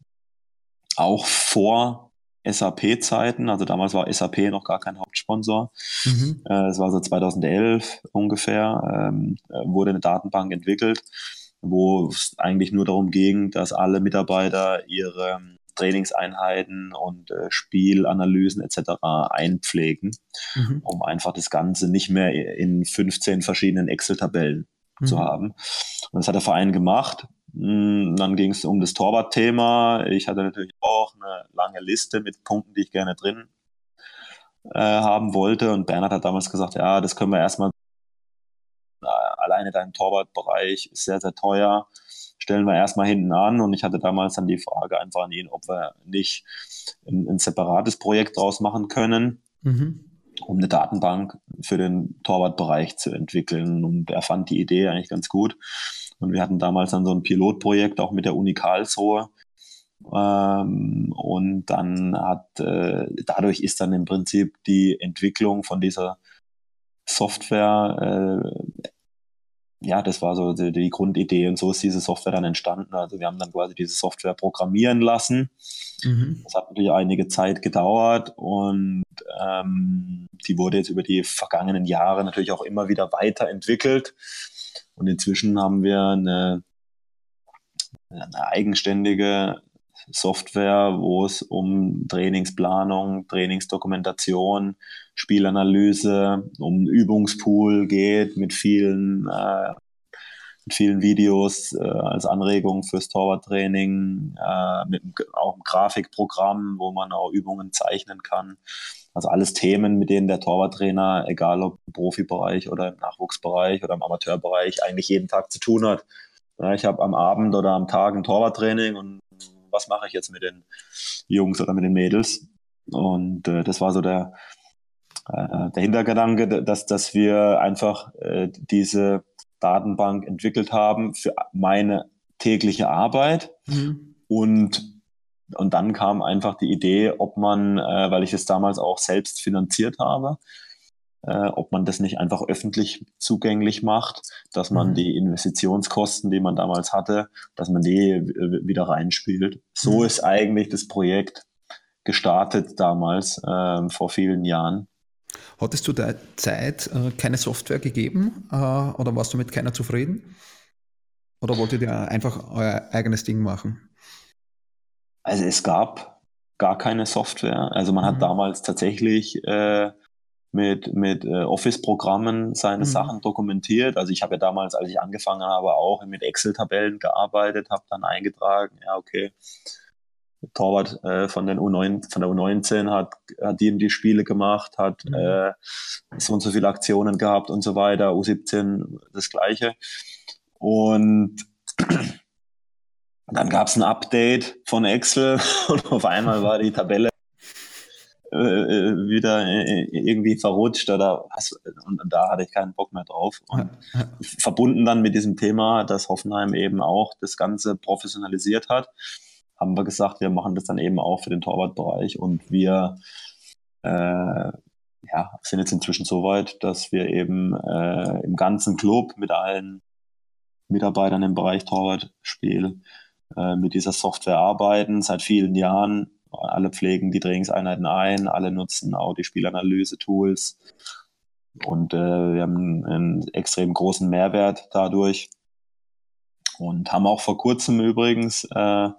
auch vor SAP-Zeiten, also damals war SAP noch gar kein Hauptsponsor. Mhm. Äh, es war so 2011 ungefähr, ähm, wurde eine Datenbank entwickelt, wo es eigentlich nur darum ging, dass alle Mitarbeiter ihre Trainingseinheiten und äh, Spielanalysen etc. einpflegen, mhm. um einfach das Ganze nicht mehr in 15 verschiedenen Excel-Tabellen mhm. zu haben. Und das hat der Verein gemacht. Hm, dann ging es um das Torwart-Thema. Ich hatte natürlich auch eine lange Liste mit Punkten, die ich gerne drin äh, haben wollte. Und Bernhard hat damals gesagt, ja, das können wir erstmal alleine dein Torwartbereich ist sehr, sehr teuer stellen wir erstmal hinten an. Und ich hatte damals dann die Frage einfach an ihn, ob wir nicht ein, ein separates Projekt draus machen können. Mhm um eine Datenbank für den Torwartbereich zu entwickeln. Und er fand die Idee eigentlich ganz gut. Und wir hatten damals dann so ein Pilotprojekt auch mit der Uni Karlsruhe. Ähm, und dann hat, äh, dadurch ist dann im Prinzip die Entwicklung von dieser Software äh, ja, das war so die, die, Grundidee und so ist diese Software dann entstanden. Also wir haben dann quasi diese Software programmieren lassen. Mhm. Das hat natürlich einige Zeit gedauert und ähm, die wurde jetzt über die vergangenen Jahre natürlich auch immer wieder weiterentwickelt. Und inzwischen haben wir eine, eine eigenständige Software, wo es um Trainingsplanung, Trainingsdokumentation, Spielanalyse, um Übungspool geht mit vielen, äh, mit vielen Videos äh, als Anregung fürs Torwarttraining, äh, mit auch einem Grafikprogramm, wo man auch Übungen zeichnen kann. Also alles Themen, mit denen der Torwarttrainer, egal ob im Profibereich oder im Nachwuchsbereich oder im Amateurbereich, eigentlich jeden Tag zu tun hat. Ja, ich habe am Abend oder am Tag ein Torwarttraining und was mache ich jetzt mit den Jungs oder mit den Mädels? Und äh, das war so der, äh, der Hintergedanke, dass, dass wir einfach äh, diese Datenbank entwickelt haben für meine tägliche Arbeit. Mhm. Und, und dann kam einfach die Idee, ob man, äh, weil ich es damals auch selbst finanziert habe, äh, ob man das nicht einfach öffentlich zugänglich macht, dass man mhm. die Investitionskosten, die man damals hatte, dass man die äh, wieder reinspielt. So mhm. ist eigentlich das Projekt gestartet damals, äh, vor vielen Jahren. Hattest du der Zeit äh, keine Software gegeben äh, oder warst du mit keiner zufrieden? Oder wolltet ihr einfach euer eigenes Ding machen? Also es gab gar keine Software. Also man mhm. hat damals tatsächlich äh, mit, mit äh, Office-Programmen seine mhm. Sachen dokumentiert. Also ich habe ja damals, als ich angefangen habe, auch mit Excel-Tabellen gearbeitet, habe dann eingetragen, ja, okay, Torwart äh, von, den U9, von der U19 hat, hat die die Spiele gemacht, hat mhm. äh, so und so viele Aktionen gehabt und so weiter, U17 das gleiche. Und dann gab es ein Update von Excel (laughs) und auf einmal war die Tabelle äh, äh, wieder äh, irgendwie verrutscht oder was, und da hatte ich keinen Bock mehr drauf. Und (laughs) verbunden dann mit diesem Thema, dass Hoffenheim eben auch das Ganze professionalisiert hat, haben wir gesagt, wir machen das dann eben auch für den Torwartbereich und wir äh, ja, sind jetzt inzwischen so weit, dass wir eben äh, im ganzen Club mit allen Mitarbeitern im Bereich Torwartspiel äh, mit dieser Software arbeiten, seit vielen Jahren alle pflegen die Trainingseinheiten ein, alle nutzen auch die Spielanalyse-Tools. Und äh, wir haben einen extrem großen Mehrwert dadurch. Und haben auch vor kurzem übrigens äh,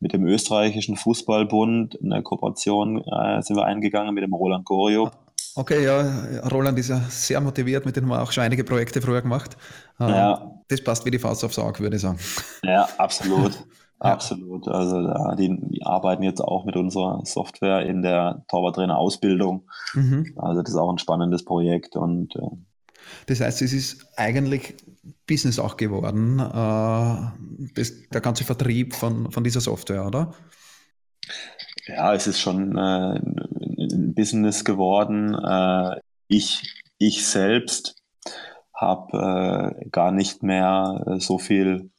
mit dem österreichischen Fußballbund eine Kooperation äh, sind wir eingegangen mit dem Roland Gorio. Okay, ja, Roland ist ja sehr motiviert, mit dem haben wir auch schon einige Projekte früher gemacht. Ähm, ja. Das passt wie die Faust aufs Auge, würde ich sagen. Ja, absolut. (laughs) Absolut. Also da, die, die, arbeiten jetzt auch mit unserer Software in der Torwarttrainer-Ausbildung. Mhm. Also das ist auch ein spannendes Projekt und äh, das heißt, es ist eigentlich Business auch geworden, äh, das, der ganze Vertrieb von, von dieser Software, oder? Ja, es ist schon äh, ein Business geworden. Äh, ich, ich selbst habe äh, gar nicht mehr äh, so viel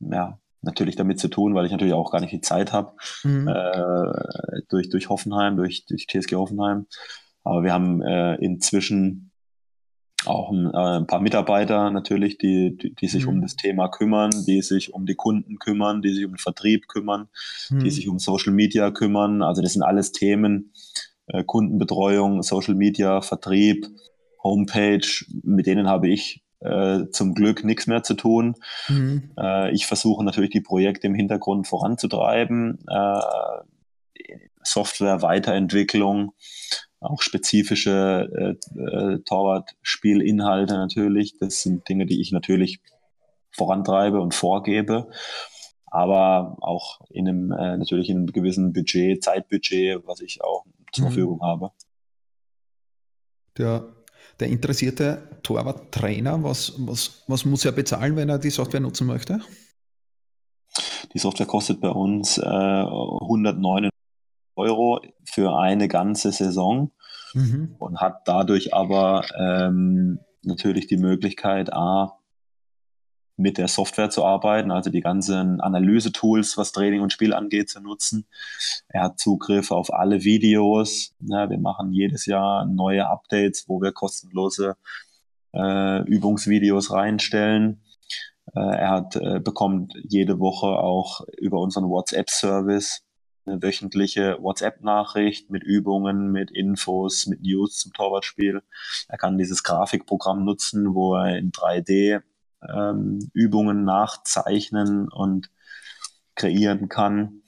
ja, natürlich damit zu tun, weil ich natürlich auch gar nicht die Zeit habe mhm. äh, durch, durch Hoffenheim, durch, durch TSG Hoffenheim. Aber wir haben äh, inzwischen auch ein, äh, ein, paar Mitarbeiter natürlich, die, die, die sich mhm. um das Thema kümmern, die sich um die Kunden kümmern, die sich um den Vertrieb kümmern, mhm. die sich um Social Media kümmern. Also das sind alles Themen, äh, Kundenbetreuung, Social Media, Vertrieb, Homepage, mit denen habe ich äh, zum Glück nichts mehr zu tun. Mhm. Äh, ich versuche natürlich die Projekte im Hintergrund voranzutreiben, äh, Software, Weiterentwicklung, auch spezifische äh, Torwartspielinhalte natürlich. Das sind Dinge, die ich natürlich vorantreibe und vorgebe aber auch in einem äh, natürlich in einem gewissen Budget, Zeitbudget, was ich auch zur mhm. Verfügung habe. Der der interessierte Torwarttrainer, was, was, was muss er bezahlen, wenn er die Software nutzen möchte? Die Software kostet bei uns äh, 109 Euro für eine ganze Saison mhm. und hat dadurch aber ähm, natürlich die Möglichkeit, A, mit der Software zu arbeiten, also die ganzen Analyse-Tools, was Training und Spiel angeht, zu nutzen. Er hat Zugriff auf alle Videos. Ja, wir machen jedes Jahr neue Updates, wo wir kostenlose äh, Übungsvideos reinstellen. Äh, er hat, äh, bekommt jede Woche auch über unseren WhatsApp-Service eine wöchentliche WhatsApp-Nachricht mit Übungen, mit Infos, mit News zum Torwartspiel. Er kann dieses Grafikprogramm nutzen, wo er in 3D ähm, Übungen nachzeichnen und kreieren kann.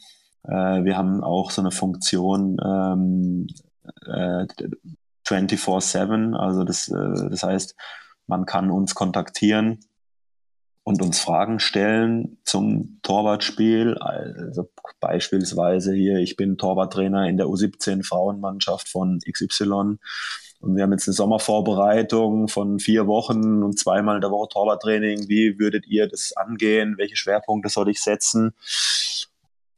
Äh, wir haben auch so eine Funktion ähm, äh, 24-7, also das, äh, das heißt, man kann uns kontaktieren und uns Fragen stellen zum Torwartspiel. Also beispielsweise hier, ich bin Torwarttrainer in der U17 Frauenmannschaft von XY und wir haben jetzt eine Sommervorbereitung von vier Wochen und zweimal in der Woche Torwarttraining. Wie würdet ihr das angehen? Welche Schwerpunkte soll ich setzen?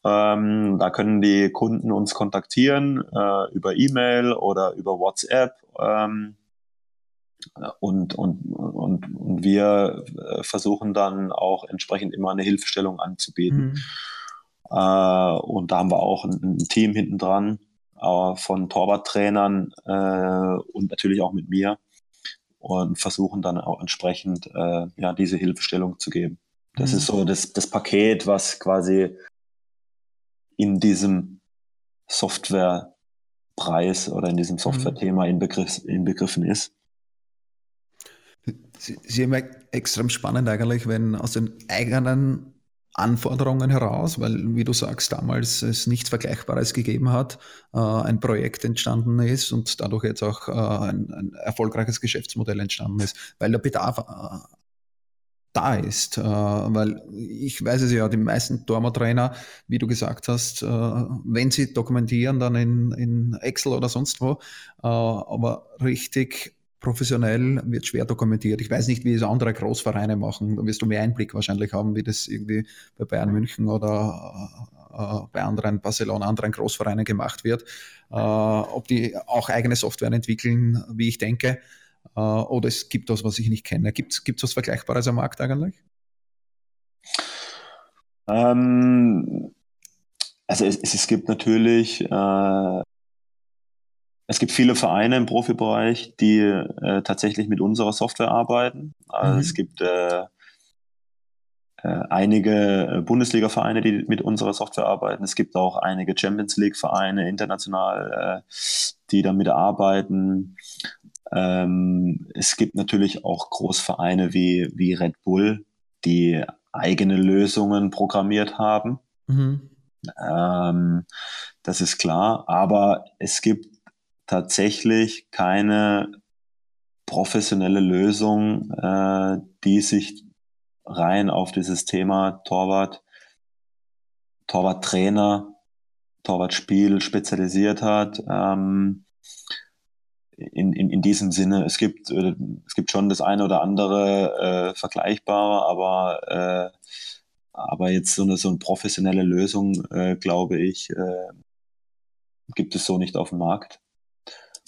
Ähm, da können die Kunden uns kontaktieren äh, über E-Mail oder über WhatsApp. Ähm, und, und, und, und wir äh, versuchen dann auch entsprechend immer eine Hilfestellung anzubieten. Mhm. Äh, und da haben wir auch ein, ein Team hinten dran, äh, von Torwarttrainern äh, und natürlich auch mit mir und versuchen dann auch entsprechend äh, ja, diese Hilfestellung zu geben. Das mhm. ist so das, das Paket, was quasi in diesem Softwarepreis oder in diesem mhm. Software-Thema inbegriff, inbegriffen ist. Sie, Sie haben extrem spannend eigentlich, wenn aus den eigenen Anforderungen heraus, weil, wie du sagst, damals es nichts Vergleichbares gegeben hat, äh, ein Projekt entstanden ist und dadurch jetzt auch äh, ein, ein, erfolgreiches Geschäftsmodell entstanden ist, weil der Bedarf äh, da ist. Äh, weil ich weiß es ja, die meisten Dormo-Trainer, wie du gesagt hast, äh, wenn sie dokumentieren, dann in, in Excel oder sonst wo, äh, aber richtig professionell wird schwer dokumentiert. Ich weiß nicht, wie es andere Großvereine machen. Da wirst du mehr Einblick wahrscheinlich haben, wie das irgendwie bei Bayern München oder äh, bei anderen Barcelona, anderen Großvereinen gemacht wird. Äh, ob die auch eigene Software entwickeln, wie ich denke. Äh, oder es gibt was, was ich nicht kenne. Gibt es was Vergleichbares am Markt eigentlich? Ähm, also es, es, gibt natürlich äh, es gibt viele Vereine im Profibereich, die äh, tatsächlich mit unserer Software arbeiten. Also mhm. es gibt äh, äh, einige Bundesliga-Vereine, die mit unserer Software arbeiten. Es gibt auch einige Champions League-Vereine international, äh, die damit arbeiten. Ähm, es gibt natürlich auch Großvereine wie, wie Red Bull, die eigene Lösungen programmiert haben. Mhm. Ähm, das ist klar. Aber es gibt tatsächlich keine professionelle Lösung, äh, die sich rein auf dieses Thema Torwart, Torwarttrainer, Torwartspiel spezialisiert hat. Ähm, in, in, in diesem Sinne, es gibt, äh, es gibt schon das eine oder andere äh, Vergleichbare, aber, äh, aber jetzt so eine, so eine professionelle Lösung, äh, glaube ich, äh, gibt es so nicht auf dem Markt.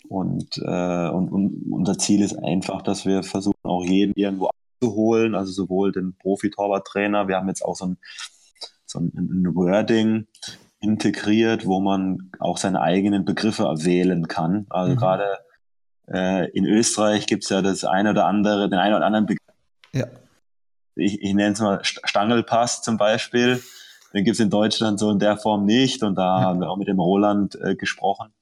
Und, äh, und, und unser Ziel ist einfach, dass wir versuchen, auch jeden irgendwo abzuholen, also sowohl den Profi-Torwarttrainer, wir haben jetzt auch so ein, so ein, ein Wording integriert, wo man auch seine eigenen Begriffe wählen kann. Also mhm. gerade äh, in Österreich gibt es ja das eine oder andere, den einen oder anderen Begriff. Ja. Ich, ich nenne es mal Stangelpass zum Beispiel. Den gibt es in Deutschland so in der Form nicht. Und da ja. haben wir auch mit dem Roland äh, gesprochen.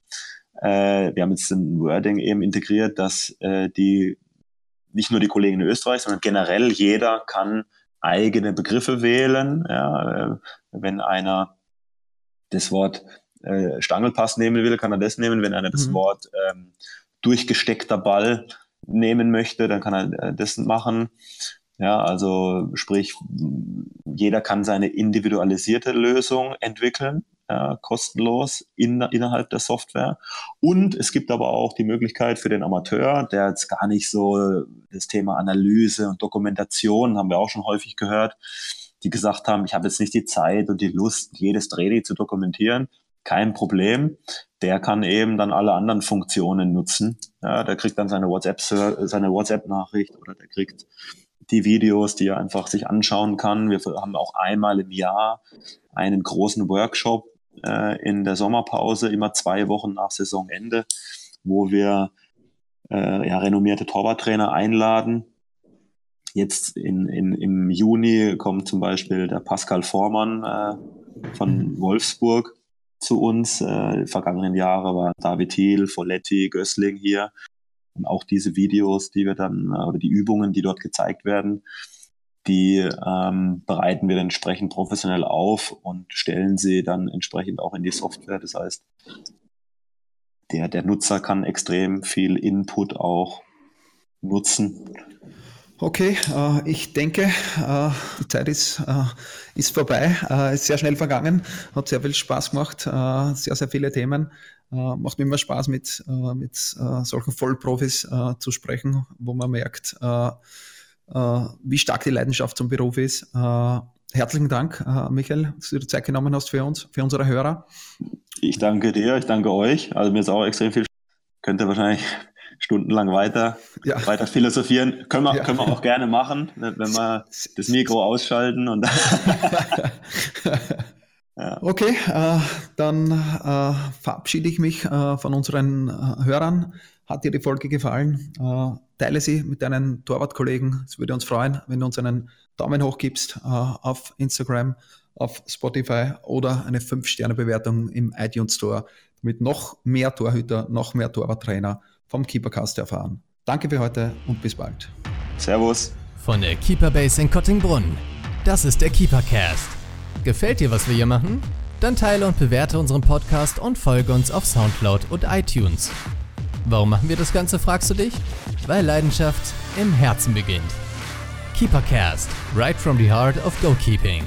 Äh, wir haben jetzt ein Wording eben integriert, dass äh, die nicht nur die Kollegen in Österreich, sondern generell jeder kann eigene Begriffe wählen. Ja, äh, wenn einer das Wort äh, Stangelpass nehmen will, kann er das nehmen. Wenn einer das mhm. Wort ähm, durchgesteckter Ball nehmen möchte, dann kann er äh, das machen. Ja, also sprich, jeder kann seine individualisierte Lösung entwickeln äh, kostenlos in, innerhalb der Software. Und es gibt aber auch die Möglichkeit für den Amateur, der jetzt gar nicht so das Thema Analyse und Dokumentation, haben wir auch schon häufig gehört, die gesagt haben, ich habe jetzt nicht die Zeit und die Lust, jedes Training zu dokumentieren. Kein Problem. Der kann eben dann alle anderen Funktionen nutzen. Ja, der kriegt dann seine WhatsApp, seine WhatsApp-Nachricht oder der kriegt die Videos, die er einfach sich anschauen kann. Wir haben auch einmal im Jahr einen großen Workshop, äh, in der Sommerpause, immer zwei Wochen nach Saisonende, wo wir äh, ja, renommierte Torwarttrainer einladen. Jetzt in, in, im Juni kommt zum Beispiel der Pascal Vormann äh, von mhm. Wolfsburg zu uns. Äh, die vergangenen Jahre war David Thiel, Folletti, Gößling hier. Und auch diese Videos, die wir dann, äh, oder die Übungen, die dort gezeigt werden, die ähm, bereiten wir dann entsprechend professionell auf und stellen sie dann entsprechend auch in die Software. Das heißt, der, der Nutzer kann extrem viel Input auch nutzen. Okay, äh, ich denke, äh, die Zeit ist, äh, ist vorbei, äh, ist sehr schnell vergangen, hat sehr viel Spaß gemacht, äh, sehr, sehr viele Themen. Äh, macht mir immer Spaß, mit, mit solchen Vollprofis zu sprechen, wo man merkt, wie stark die Leidenschaft zum Beruf ist. herzlichen Dank, Michael, dass du dir Zeit genommen hast für uns, für unsere Hörer. Ich danke dir, ich danke euch. Also mir ist auch extrem viel. Könnt ihr wahrscheinlich stundenlang weiter, ja. weiter philosophieren. Können wir, ja. können wir auch gerne machen, wenn wir das Mikro ausschalten. Und (laughs) ja. Okay, äh, dann äh, verabschiede ich mich äh, von unseren äh, Hörern. Hat dir die Folge gefallen? Äh, teile sie mit deinen Torwartkollegen. Es würde uns freuen, wenn du uns einen Daumen hoch gibst äh, auf Instagram, auf Spotify oder eine 5-Sterne-Bewertung im iTunes Store, damit noch mehr Torhüter, noch mehr Torwarttrainer vom Keepercast erfahren. Danke für heute und bis bald. Servus. Von der Keeperbase in Kottingbrunn. Das ist der Keepercast. Gefällt dir, was wir hier machen? Dann teile und bewerte unseren Podcast und folge uns auf Soundcloud und iTunes. Warum machen wir das Ganze, fragst du dich? Weil Leidenschaft im Herzen beginnt. Keepercast, right from the heart of goalkeeping.